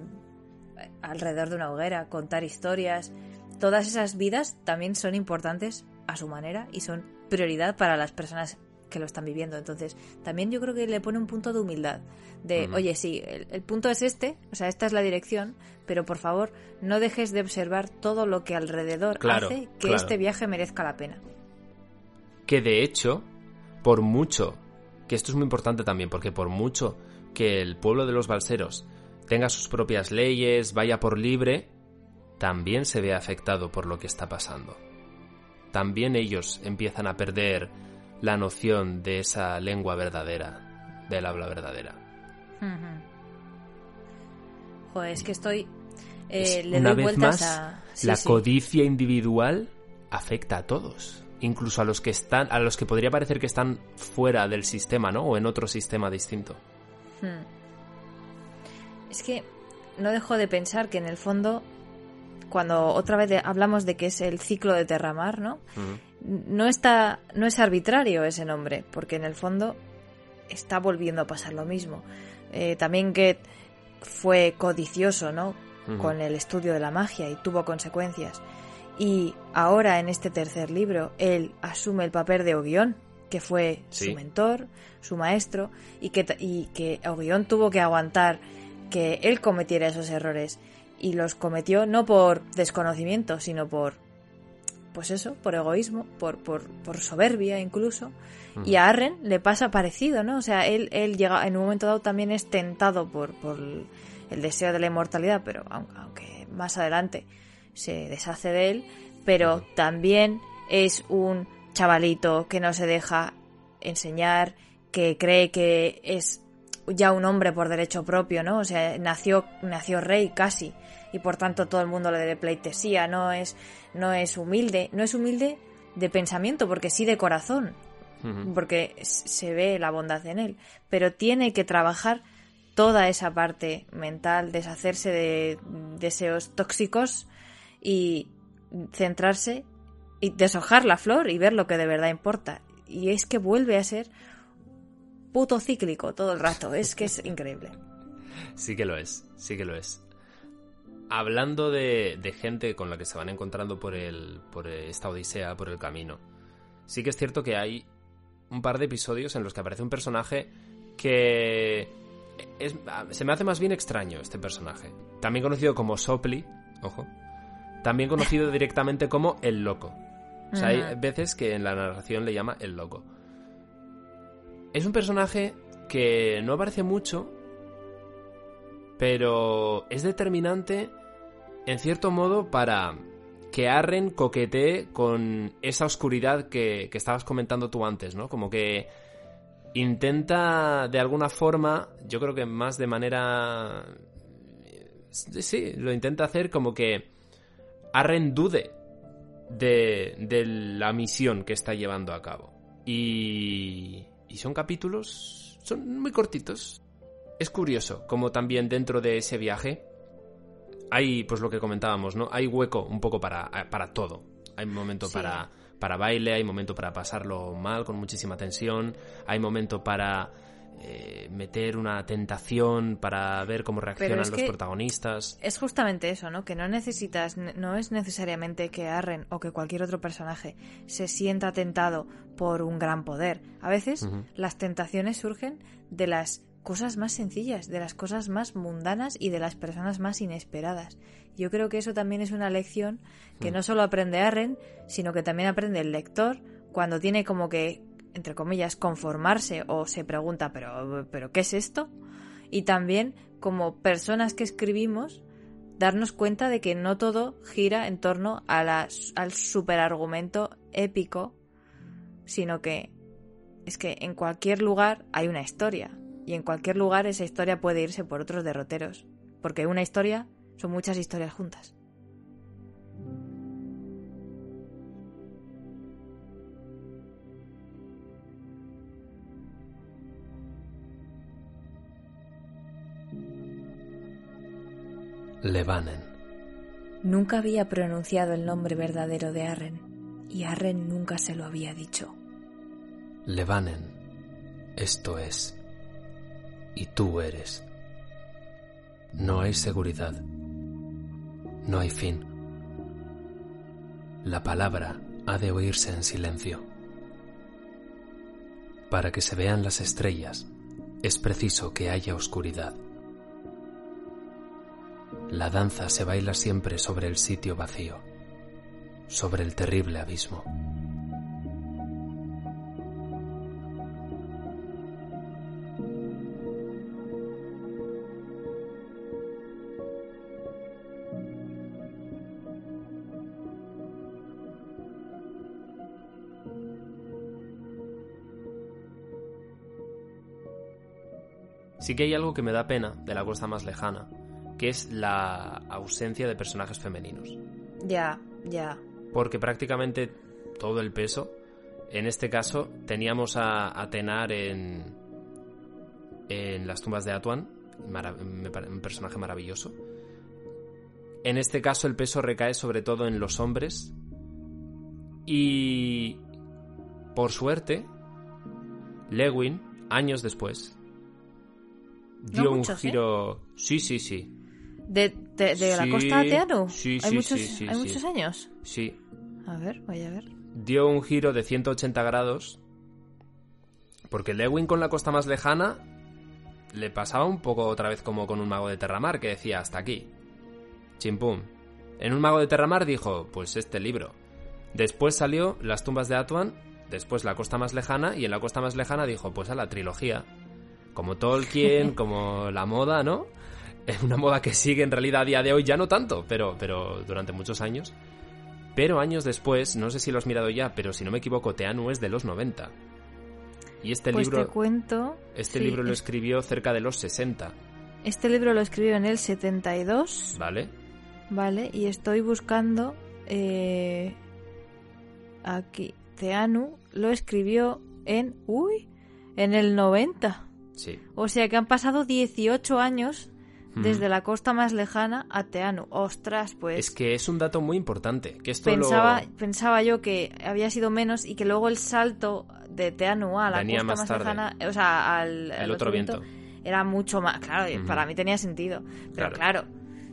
alrededor de una hoguera, contar historias. Todas esas vidas también son importantes a su manera y son prioridad para las personas que lo están viviendo. Entonces, también yo creo que le pone un punto de humildad. De, oye, sí, el, punto es este, o sea, esta es la dirección, pero por favor, no dejes de observar todo lo que alrededor hace que este viaje merezca la pena. Que de hecho, por mucho, que esto es muy importante también, porque por mucho que el pueblo de los balseros tenga sus propias leyes, vaya por libre, también se ve afectado por lo que está pasando. También ellos empiezan a perder la noción de esa lengua verdadera, del habla verdadera. Joder, es que estoy... Eh, una vez más, la codicia individual afecta a todos incluso a los que están a los que podría parecer que están fuera del sistema, ¿no? O en otro sistema distinto. Hmm. Es que no dejo de pensar que en el fondo, cuando otra vez hablamos de que es el ciclo de Terramar, ¿no? No está, no es arbitrario ese nombre, porque en el fondo está volviendo a pasar lo mismo. Eh, también que fue codicioso, ¿no? Con el estudio de la magia y tuvo consecuencias. Y ahora en este tercer libro él asume el papel de Oguión, que fue su mentor, su maestro, y que, y que tuvo que aguantar que él cometiera esos errores. Y los cometió no por desconocimiento, sino por, pues eso, por egoísmo, por, por, por soberbia incluso. Y a Arren le pasa parecido, ¿no? O sea, él, él llega, en un momento dado también es tentado por, por el deseo de la inmortalidad, pero aunque más adelante se deshace de él, pero también es un chavalito que no se deja enseñar, que cree que es ya un hombre por derecho propio, ¿no? O sea, nació, nació rey casi y por tanto todo el mundo le debe pleitesía, no es, no es humilde, no es humilde de pensamiento porque sí de corazón, porque se ve la bondad en él, pero tiene que trabajar toda esa parte mental, deshacerse de deseos tóxicos y centrarse y deshojar la flor y ver lo que de verdad importa. Y es que vuelve a ser puto cíclico todo el rato. Es que es increíble. (laughs) Sí que lo es, sí que lo es. Hablando de, de gente con la que se van encontrando por, el, por esta odisea, por el camino, sí que es cierto que hay un par de episodios en los que aparece un personaje que se me hace más bien extraño este personaje. También conocido como Sopli, ojo. También conocido directamente como el loco. O sea, hay veces que en la narración le llama el loco. Es un personaje que no aparece mucho, pero es determinante en cierto modo para que Arren coquetee con esa oscuridad que, que estabas comentando tú antes, ¿no? Como que intenta de alguna forma, yo creo que más de manera... Sí, lo intenta hacer como que Arren dude de, de la misión que está llevando a cabo. Y, y son capítulos, son muy cortitos. Es curioso como también dentro de ese viaje hay, pues lo que comentábamos, ¿no? Hay hueco un poco para, para todo. Hay momento para, para baile, hay momento para pasarlo mal, con muchísima tensión, hay momento para eh, meter una tentación, para ver cómo reaccionan los protagonistas. Es justamente eso, ¿no? Que no necesitas, no es necesariamente que Arren o que cualquier otro personaje se sienta tentado por un gran poder. A veces las tentaciones surgen de las cosas más sencillas, de las cosas más mundanas y de las personas más inesperadas. Yo creo que eso también es una lección que no solo aprende Arren, sino que también aprende el lector cuando tiene como que, entre comillas, conformarse o se pregunta, pero, pero ¿qué es esto? Y también como personas que escribimos, darnos cuenta de que no todo gira en torno a la, al superargumento épico, sino que es que en cualquier lugar hay una historia y en cualquier lugar esa historia puede irse por otros derroteros, porque una historia son muchas historias juntas. Levanen. Nunca había pronunciado el nombre verdadero de Arren, y Arren nunca se lo había dicho. Levanen, esto es y tú eres. No hay seguridad. No hay fin. La palabra ha de oírse en silencio. Para que se vean las estrellas, es preciso que haya oscuridad. La danza se baila siempre sobre el sitio vacío, sobre el terrible abismo. Sí que hay algo que me da pena de la costa más lejana, que es la ausencia de personajes femeninos. Ya, ya. Porque prácticamente todo el peso, en este caso, teníamos a, a Tenar en, en las tumbas de Atuan, un personaje maravilloso. En este caso el peso recae sobre todo en los hombres y por suerte Lewin, años después, dio un ¿eh? giro. Sí, sí, sí. ¿De, de, la costa de Teano? Sí, ¿Hay sí, muchos, sí, ¿Hay muchos años? Sí. A ver, vaya a ver. Dio un giro de 180 grados. Porque Lewin con la costa más lejana le pasaba un poco otra vez como con un mago de Terramar que decía hasta aquí. Chimpum. En un mago de Terramar dijo, pues este libro. Después salió Las tumbas de Atuan, después La costa más lejana y en la costa más lejana dijo, pues a la trilogía como Tolkien, (laughs) como la moda, ¿no? Es una moda que sigue en realidad a día de hoy, ya no tanto, pero, pero durante muchos años. Pero años después, no sé si lo has mirado ya, pero si no me equivoco, Teanu es de los 90. Y este pues libro. Te cuento. Este sí, libro lo es- escribió cerca de los 60. Este libro lo escribió en el 72, ¿Vale? ¿vale? Y estoy buscando. eh, aquí. Teanu lo escribió en. Uy, en el 90. Sí. O sea que han pasado 18 años desde la costa más lejana a Teanu. Ostras, pues. Es que es un dato muy importante. Que esto pensaba, lo... pensaba yo que había sido menos y que luego el salto de Teanu a la Venía costa más lejana, o sea, al, El otro viento. era mucho más. Claro, para mí tenía sentido. Pero Claro. claro.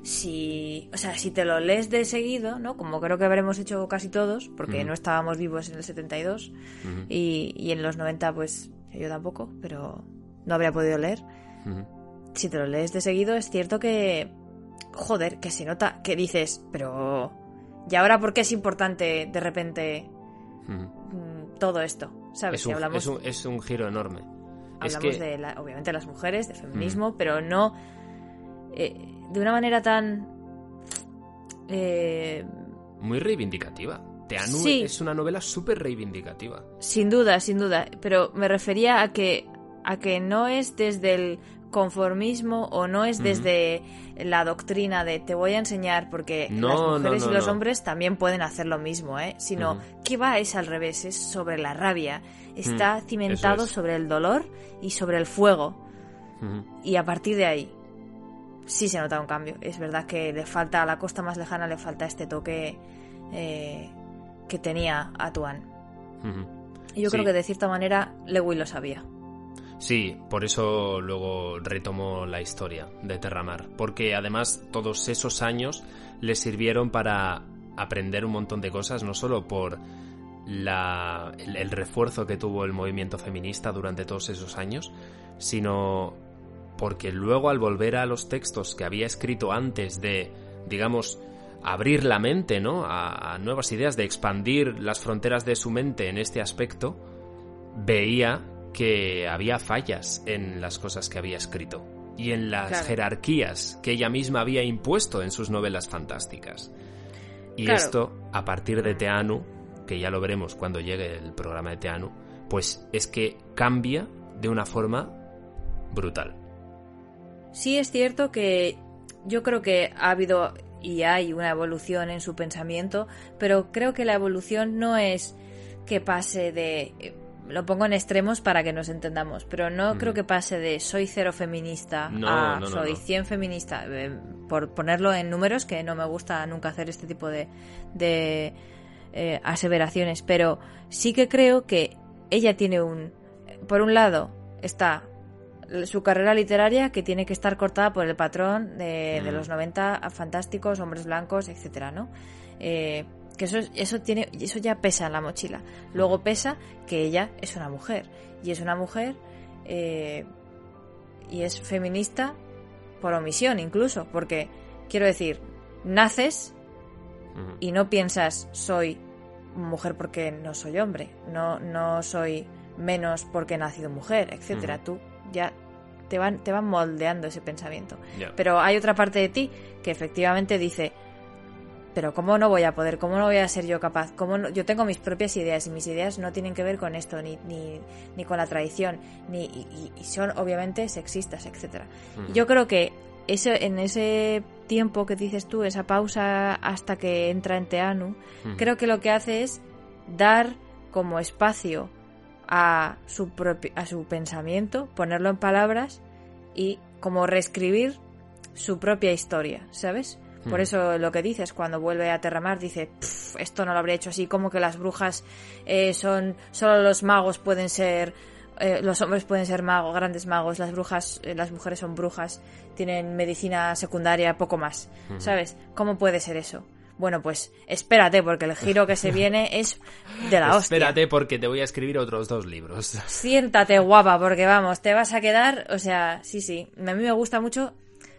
si, o sea, si te lo lees de seguido, ¿no? Como creo que habremos hecho casi todos, porque no estábamos vivos en el 72 Ujú, y, y en los 90 pues yo tampoco, pero no habría podido leer. Si te lo lees de seguido es cierto que, joder, que se nota, que dices, pero... ¿Y ahora por qué es importante de repente Ujú. mm, todo esto? ¿Sabes? Es Si un, hablamos, es, un, es un giro enorme. Es hablamos que de, la- obviamente, las mujeres, de feminismo, pero no eh, de una manera tan... eh, muy reivindicativa. Teanu Sí. es una novela súper reivindicativa. Sin duda, sin duda. Pero me refería a que, a que no es desde el conformismo o no es desde la doctrina de te voy a enseñar porque No, las mujeres no, y los hombres también pueden hacer lo mismo, ¿eh? Sino que va es al revés, es sobre la rabia. Está Mm, cimentado es. sobre el dolor y sobre el fuego. Y a partir de ahí sí se nota un cambio. Es verdad que le falta a la costa más lejana, le falta este toque eh, que tenía a Tuan. Yo Sí. creo que de cierta manera Lewis lo sabía. Sí, por eso luego retomo la historia de Terramar, porque además todos esos años le sirvieron para aprender un montón de cosas, no solo por el refuerzo que tuvo el movimiento feminista durante todos esos años, sino porque luego al volver a los textos que había escrito antes de, digamos, abrir la mente, ¿no? A, a nuevas ideas, de expandir las fronteras de su mente en este aspecto, veía que había fallas en las cosas que había escrito y en las Claro. jerarquías que ella misma había impuesto en sus novelas fantásticas. Y Claro. esto, a partir de Teanu, que ya lo veremos cuando llegue el programa de Teanu, pues es que cambia de una forma brutal. Sí es cierto que yo creo que ha habido y hay una evolución en su pensamiento, pero creo que la evolución no es que pase de... Lo pongo en extremos para que nos entendamos, pero no creo que pase de soy cero feminista No, a no, no, soy no. 100 feminista, eh, por ponerlo en números, que no me gusta nunca hacer este tipo de, de eh, aseveraciones, pero sí que creo que ella tiene un... Por un lado, está su carrera literaria que tiene que estar cortada por el patrón de, de los 90 fantásticos, hombres blancos, etcétera, ¿no? Eh, que eso, eso tiene, eso ya pesa en la mochila. Luego pesa que ella es una mujer y es una mujer eh, y es feminista por omisión incluso, porque quiero decir, naces y no piensas soy mujer porque no soy hombre, no, no soy menos porque he nacido mujer, etcétera. Tú ya te van, te van moldeando ese pensamiento. Pero hay otra parte de ti que efectivamente dice, pero ¿cómo no voy a poder? ¿Cómo no voy a ser yo capaz? ¿Cómo no? Yo tengo mis propias ideas y mis ideas no tienen que ver con esto, ni, ni, ni con la tradición, ni, y, y- son obviamente sexistas, etcétera. Ujú. Yo creo que ese, en ese tiempo que dices tú, esa pausa hasta que entra en Teanu, creo que lo que hace es dar como espacio a su, a su pensamiento, ponerlo en palabras y como reescribir su propia historia, ¿sabes? Por Mm. eso lo que dices, cuando vuelve a Terramar, dice, "Pff, esto no lo habría hecho así, como que las brujas eh, son, solo los magos pueden ser, eh, los hombres pueden ser magos, grandes magos, las brujas, eh, las mujeres son brujas, tienen medicina secundaria, poco más. ¿sabes? ¿Cómo puede ser eso? Bueno, pues espérate, porque el giro que se (laughs) viene es de la hostia. Espérate porque te voy a escribir otros dos libros. (laughs) Siéntate guapa, porque vamos, te vas a quedar, o sea, sí, sí. A mí me gusta mucho,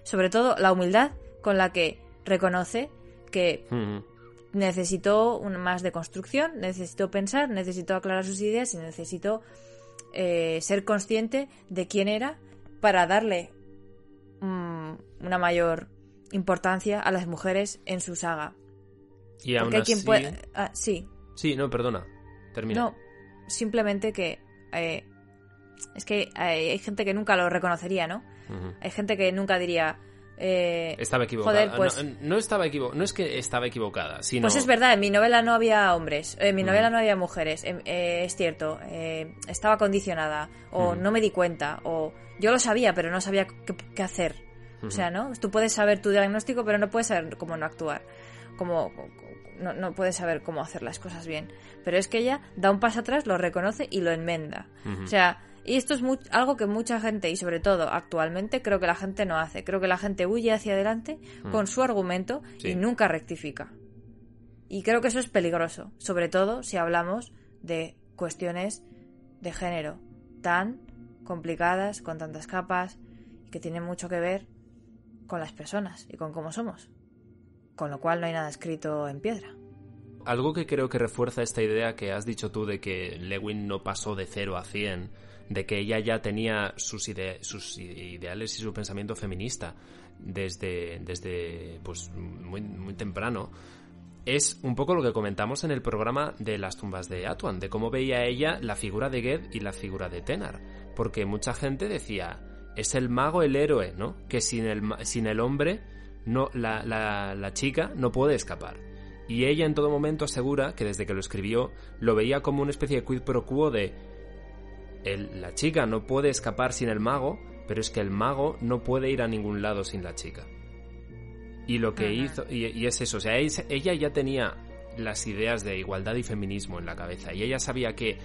sobre todo, la humildad con la que reconoce que Ujú. necesitó un, más de construcción, necesitó pensar, necesitó aclarar sus ideas y necesitó eh, ser consciente de quién era para darle mm, una mayor importancia a las mujeres en su saga. Y aún hay quien así- puede... ah, sí, Sí, no, perdona. Termina. no, simplemente que... eh, es que hay, hay gente que nunca lo reconocería, ¿no? Hay gente que nunca diría... eh, Estaba equivocada. Joder, pues- no, no estaba equivo- no es que estaba equivocada, sino... Pues es verdad, en mi novela no había hombres, en mi Mm. novela no había mujeres, em- eh, es cierto, eh, estaba condicionada, o Mm. no me di cuenta, o yo lo sabía, pero no sabía qué, qué hacer, O sea, ¿no? Tú puedes saber tu diagnóstico, pero no puedes saber cómo no actuar. Cómo, no, no puedes saber cómo hacer las cosas bien. Pero es que ella da un paso atrás, lo reconoce y lo enmenda. O sea, y esto es algo que mucha gente, y sobre todo actualmente, creo que la gente no hace. Creo que la gente huye hacia adelante con su argumento y nunca rectifica. Y creo que eso es peligroso, sobre todo si hablamos de cuestiones de género tan complicadas, con tantas capas, y que tienen mucho que ver con las personas y con cómo somos. Con lo cual no hay nada escrito en piedra. Algo que creo que refuerza esta idea que has dicho tú de que Lewin no pasó de 0 a 100, de que ella ya tenía sus, ideales y su pensamiento feminista desde, desde pues, muy, muy temprano, es un poco lo que comentamos en el programa de las tumbas de Atuan, de cómo veía ella la figura de Ged y la figura de Tenar. Porque mucha gente decía, es el mago el héroe, ¿no? Que sin el, sin el hombre, no, la, la, chica no puede escapar. Y ella en todo momento asegura que desde que lo escribió lo veía como una especie de quid pro quo de el, la chica no puede escapar sin el mago, pero es que el mago no puede ir a ningún lado sin la chica. Y lo que hizo, y, es eso, o sea, ella ya tenía las ideas de igualdad y feminismo en la cabeza, y ella sabía que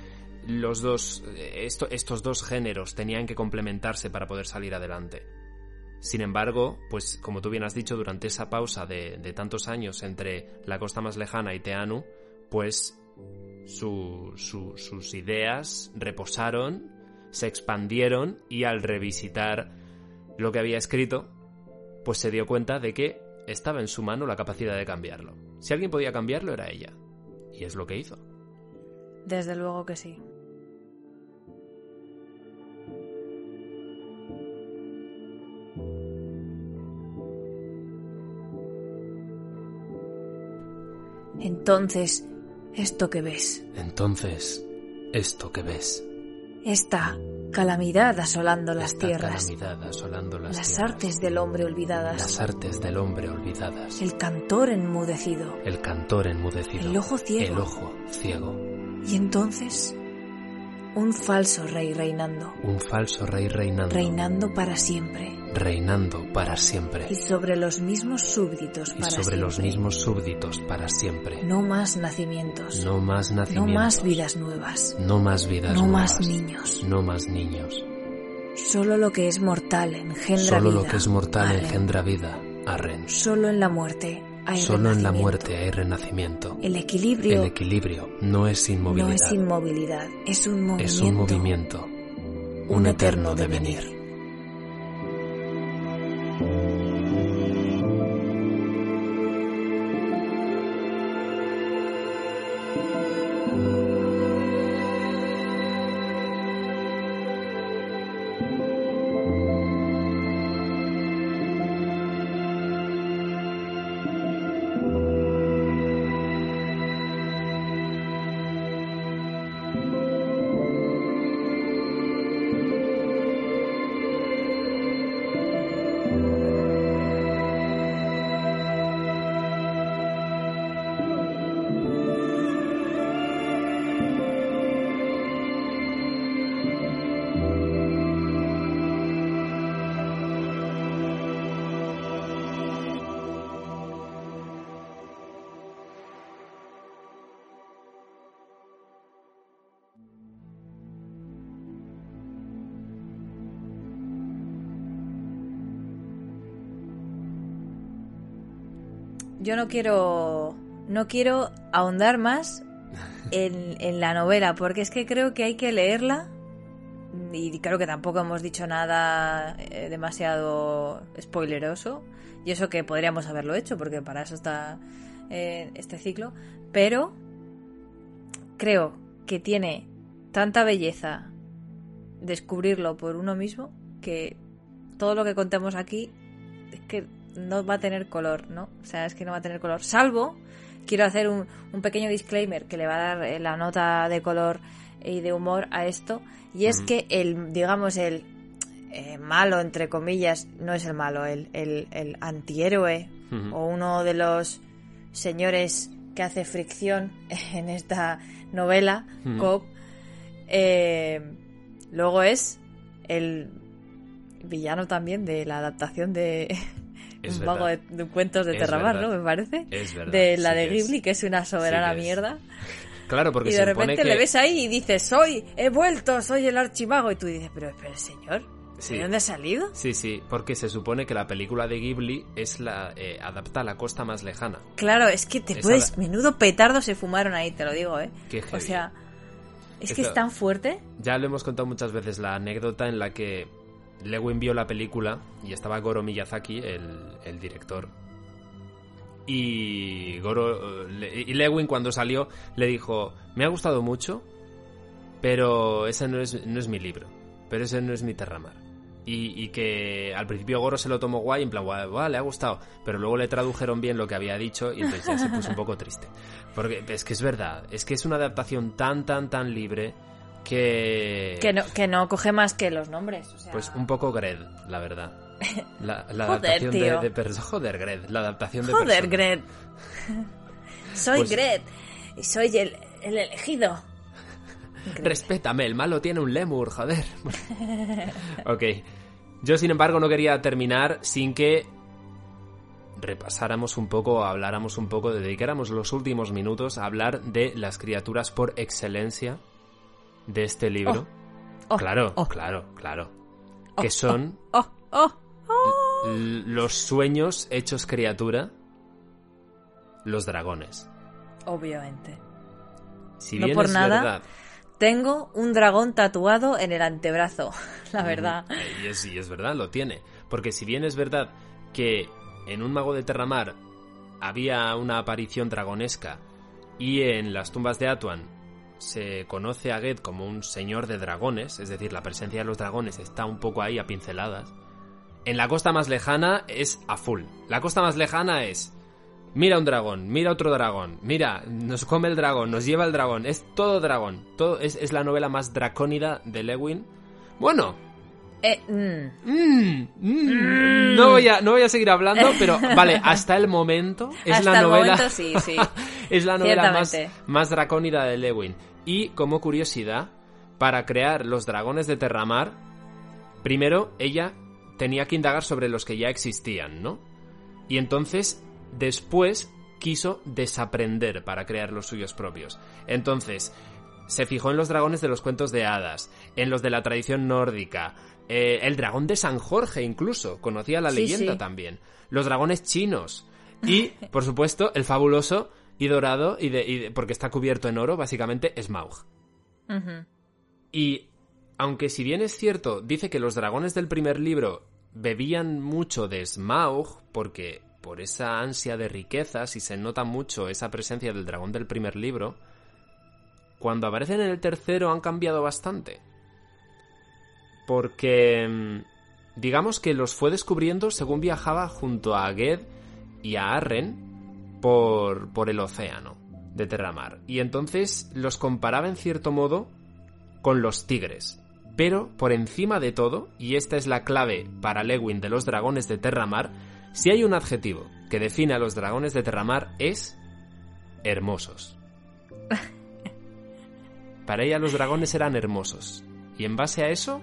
los dos, estos dos géneros tenían que complementarse para poder salir adelante. Sin embargo, pues como tú bien has dicho, durante esa pausa de, tantos años entre la costa más lejana y Teanu, pues sus ideas reposaron, se expandieron y al revisitar lo que había escrito, pues se dio cuenta de que estaba en su mano la capacidad de cambiarlo. Si alguien podía cambiarlo era ella. Y es lo que hizo. Desde luego que sí. Entonces, esto que ves. Entonces, esto que ves. Esta calamidad asolando las tierras. asolando las, las artes del hombre olvidadas. Las artes del hombre olvidadas. El cantor enmudecido. El cantor enmudecido. El ojo ciego. El ojo ciego. Y entonces un falso rey reinando. Un falso rey reinando. Reinando para siempre. Reinando para siempre. Y sobre los mismos súbditos para siempre. Y sobre los mismos súbditos para siempre. No más nacimientos. No más nacimientos. No más vidas nuevas. No más vidas nuevas. No más niños. No más niños. Solo lo que es mortal engendra vida. Solo lo que es mortal engendra vida. Arren. Solo en la muerte Solo en la muerte hay renacimiento. El equilibrio. El equilibrio no es inmovilidad. No es inmovilidad, es un movimiento. Es un movimiento. Un, eterno devenir. Yo no quiero no quiero ahondar más en, la novela porque es que creo que hay que leerla y creo que tampoco hemos dicho nada eh, demasiado spoileroso y eso que podríamos haberlo hecho porque para eso está eh, este ciclo pero creo que tiene tanta belleza descubrirlo por uno mismo que todo lo que contemos aquí es que no va a tener color, ¿no? O sea, es que no va a tener color. Salvo, quiero hacer un, pequeño disclaimer que le va a dar eh, la nota de color y de humor a esto. Y es que el, digamos, el eh, malo, entre comillas, no es el malo, el, el, antihéroe o uno de los señores que hace fricción (laughs) en esta novela, Cobb, eh, luego es el villano también de la adaptación de Es un mago de, cuentos de Terramar. ¿no? Me parece. Es verdad, De la sí de. Ghibli, que es una soberana Sí mierda. Claro, porque Y de repente que... le ves ahí y dices, soy, he vuelto, soy el archimago. Y tú dices, pero, pero señor, Sí. ¿de dónde has salido? Sí, sí, porque se supone que la película de Ghibli es la eh, adapta a la costa más lejana. Claro, es que te puedes, la- menudo petardo se fumaron ahí, te lo digo, ¿eh? Qué O sea, es que es tan fuerte. Ya lo hemos contado muchas veces la anécdota en la que Lewin vio la película y estaba Goro Miyazaki, el, el director. Y Goro eh, y Lewin cuando salió le dijo, me ha gustado mucho, pero ese no es, no es mi libro, pero ese no es mi Terramar. Y, y que al principio Goro se lo tomó guay, en plan, guay, le ha gustado, pero luego le tradujeron bien lo que había dicho y entonces ya se puso un poco triste. Porque es que es verdad, es que es una adaptación tan, tan, tan libre que... Que no, que no coge más que los nombres. o sea, Pues un poco Gred, la verdad. (laughs) La, la Joder, adaptación de, tío. de perso- Joder, Gred, la adaptación de Joder, persona. Gret. (laughs) soy Pues- Gret. Y soy el, el elegido. Gret. (laughs) Respétame, el malo tiene un lemur, joder. ok. Yo, sin embargo, no quería terminar sin que repasáramos un poco, habláramos un poco, dedicáramos los últimos minutos a hablar de las criaturas por excelencia de este libro. Oh, claro, oh. claro, claro. Oh, que son Oh, oh, oh. los sueños hechos criatura, los dragones. Obviamente. Si No bien por es nada, verdad, Tengo un dragón tatuado en el antebrazo, (laughs) la verdad. Y es, y es verdad, lo tiene. Porque si bien es verdad que en un mago de Terramar había una aparición dragonesca y en las tumbas de Atuan se conoce a Ged como un señor de dragones, es decir, la presencia de los dragones está un poco ahí a pinceladas. En la costa más lejana es a full. La costa más lejana es mira un dragón, mira otro dragón, mira, nos come el dragón, nos lleva el dragón, es todo dragón. Todo es, es la novela más dracónida de Lewin. Bueno, Eh, mm, Mm, mm, No, voy a, no voy a seguir hablando, pero (laughs) vale, hasta el momento es Hasta la el novela. momento sí, sí. (laughs) es la novela más, más dracónida de Lewin. Y como curiosidad, para crear los dragones de Terramar, primero ella tenía que indagar sobre los que ya existían, ¿no? Y entonces, después quiso desaprender para crear los suyos propios. Entonces, se fijó en los dragones de los cuentos de hadas, en los de la tradición nórdica, eh, el dragón de San Jorge incluso, conocía la Sí, leyenda sí. también, los dragones chinos y, por supuesto, el fabuloso y dorado, y de, y de- porque está cubierto en oro, básicamente, Smaug. ujú. Y aunque si bien es cierto, dice que los dragones del primer libro bebían mucho de Smaug, porque por esa ansia de riquezas y se nota mucho esa presencia del dragón del primer libro, cuando aparecen en el tercero han cambiado bastante. Porque mm, digamos que los fue descubriendo según viajaba junto a Ged y a Arren por, por el océano de Terramar. Y entonces los comparaba en cierto modo con los tigres. Pero, por encima de todo, y esta es la clave para Lewin de los dragones de Terramar, si hay un adjetivo que define a los dragones de Terramar es hermosos. (laughs) Para ella los dragones eran hermosos, y en base a eso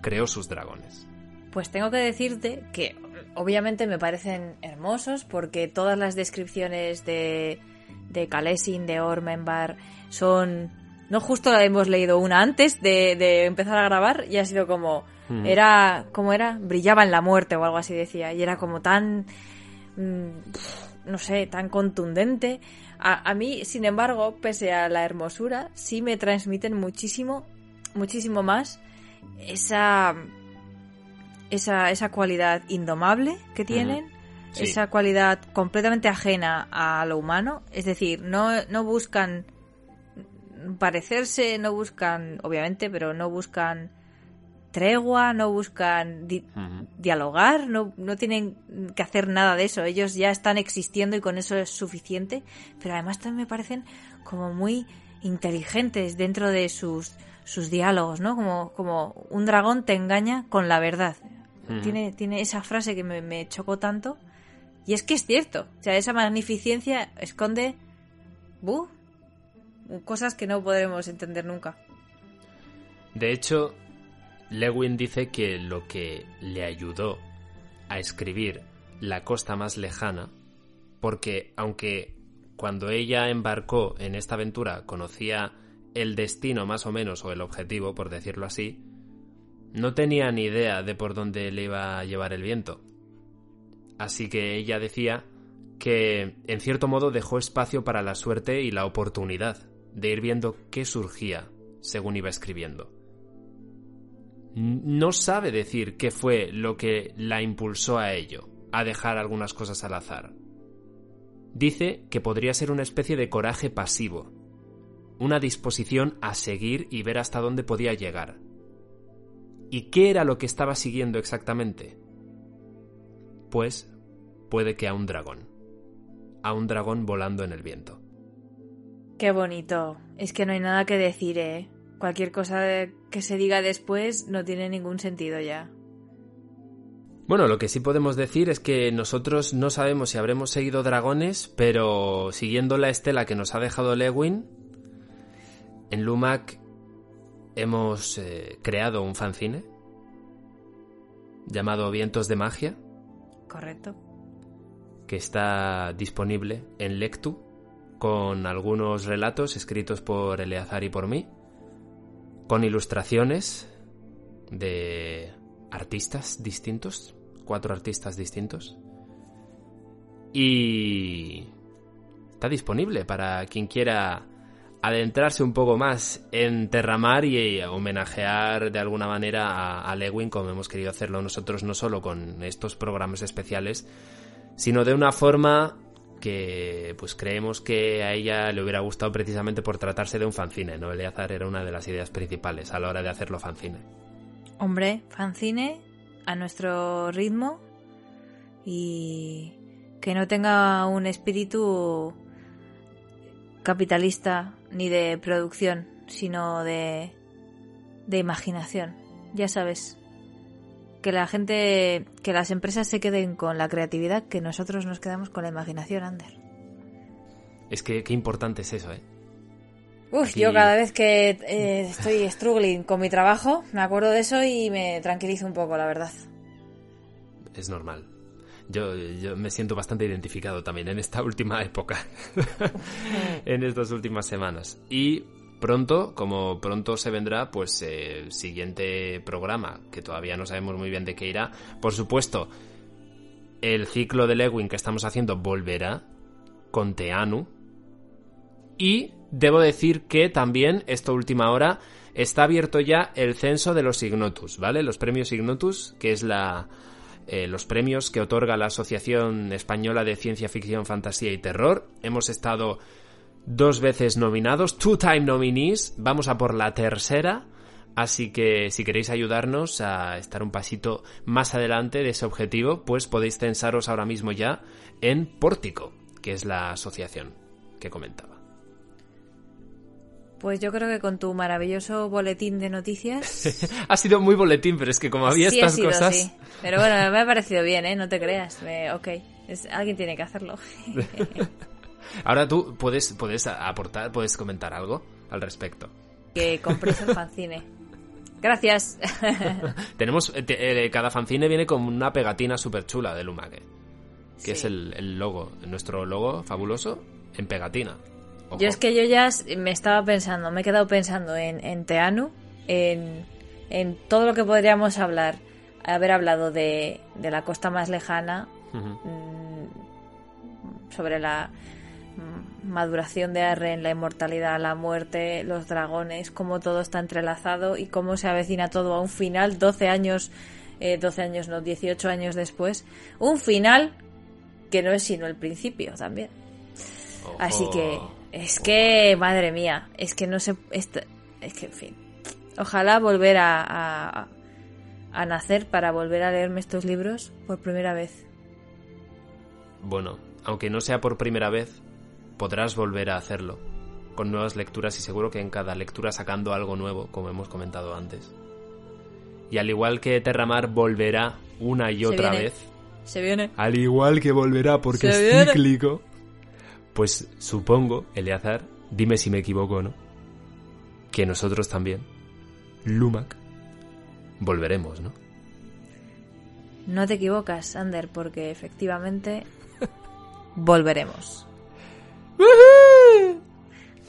creó sus dragones. Pues tengo que decirte que obviamente me parecen hermosos porque todas las descripciones de, de Kalesin, de Ormenbar, son... No justo la hemos leído una antes de, de empezar a grabar y ha sido como... Mm. Era... ¿Cómo era? Brillaba en la muerte o algo así decía. Y era como tan... mm, no sé, tan contundente. A, a mí, sin embargo, pese a la hermosura, sí me transmiten muchísimo, muchísimo más esa esa, esa cualidad indomable que tienen, Sí. esa cualidad completamente ajena a lo humano, es decir, no, no buscan parecerse, no buscan, obviamente, pero no buscan tregua, no buscan di- dialogar, no, no tienen que hacer nada de eso, ellos ya están existiendo y con eso es suficiente, pero además también me parecen como muy inteligentes dentro de sus, sus diálogos, ¿no? Como, como un dragón te engaña con la verdad. Tiene, tiene esa frase que me, me chocó tanto. Y es que es cierto. O sea, esa magnificencia esconde. ¡buh! cosas que no podremos entender nunca. De hecho, Lewin dice que lo que le ayudó a escribir La costa más lejana, porque aunque cuando ella embarcó en esta aventura conocía el destino más o menos, o el objetivo, por decirlo así, no tenía ni idea de por dónde le iba a llevar el viento. Así que ella decía que, en cierto modo, dejó espacio para la suerte y la oportunidad de ir viendo qué surgía según iba escribiendo. No sabe decir qué fue lo que la impulsó a ello, a dejar algunas cosas al azar. Dice que podría ser una especie de coraje pasivo, una disposición a seguir y ver hasta dónde podía llegar. ¿Y qué era lo que estaba siguiendo exactamente? Pues puede que a un dragón. A un dragón volando en el viento. Qué bonito. Es que no hay nada que decir, ¿eh? Cualquier cosa que se diga después no tiene ningún sentido ya. Bueno, lo que sí podemos decir es que nosotros no sabemos si habremos seguido dragones, pero siguiendo la estela que nos ha dejado Lewin, en Lumac hemos eh, creado un fanzine llamado Vientos de Magia. Correcto. Que está disponible en Lectu con algunos relatos escritos por Eleazar y por mí, con ilustraciones de artistas distintos, cuatro artistas distintos. Y está disponible para quien quiera adentrarse un poco más en Terramar y homenajear de alguna manera a, Lewin como hemos querido hacerlo nosotros no solo con estos programas especiales, sino de una forma que pues creemos que a ella le hubiera gustado precisamente por tratarse de un fanzine, ¿no? Eleazar era una de las ideas principales a la hora de hacerlo fanzine. Hombre, fanzine a nuestro ritmo y que no tenga un espíritu capitalista ni de producción, sino de, de imaginación. Ya sabes, que la gente, que las empresas se queden con la creatividad, que nosotros nos quedamos con la imaginación, Ander. Es que qué importante es eso, ¿eh? Uf, yo cada vez que eh, estoy struggling con mi trabajo, me acuerdo de eso y me tranquilizo un poco, la verdad. Es normal. Yo, yo, me siento bastante identificado también en esta (laughs) última época, (laughs) en estas últimas semanas. Y pronto, como pronto se vendrá, pues el siguiente programa, que todavía no sabemos muy bien de qué irá. Por supuesto, el ciclo de Lewin que estamos haciendo volverá con Teanu. Y debo decir que también, esta última hora, está abierto ya el censo de los Ignotus, ¿vale? Los premios Ignotus, que es la eh, los premios que otorga la Asociación Española de Ciencia Ficción, Fantasía y Terror. Hemos estado dos veces nominados, two time nominees, vamos a por la tercera. Así que si queréis ayudarnos a estar un pasito más adelante de ese objetivo, pues podéis censaros ahora mismo ya en Pórtico, que es la asociación que comentaba. Pues yo creo que con tu maravilloso boletín de noticias. (laughs) ha sido muy boletín, pero es que como había estas cosas. Sí. Pero bueno, me ha parecido bien, ¿eh? No te creas. ok, alguien tiene que hacerlo. (laughs) (laughs) Ahora tú puedes, puedes aportar, puedes comentar algo al respecto. Que compres el fanzine. Gracias. Tenemos. Eh, eh, cada fanzine viene con una pegatina súper chula de Lumage. Que es el, el logo, nuestro logo fabuloso en pegatina. Yo es que yo ya me estaba pensando, me he quedado pensando en, en Teanu, en, en todo lo que podríamos hablar, haber hablado de, de la costa más lejana, mm, sobre la mm, maduración de Arren, la inmortalidad, la muerte, los dragones, cómo todo está entrelazado y cómo se avecina todo a un final 12 años, eh, 12 años no, 18 años después. Un final que no es sino el principio también. Así que es que, madre mía, es que no sé. Es que, en fin. Ojalá volver a, a, nacer para volver a leerme estos libros por primera vez. Bueno, aunque no sea por primera vez, podrás volver a hacerlo. Con nuevas lecturas y seguro que en cada lectura sacando algo nuevo, como hemos comentado antes. Y al igual que Terramar volverá una y otra vez. Se viene. Al igual que volverá porque es cíclico pues supongo, Eleazar, dime si me equivoco o no, que nosotros también, Lumac, volveremos, ¿no? No te equivocas, Ander, porque efectivamente volveremos. (laughs)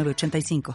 906985.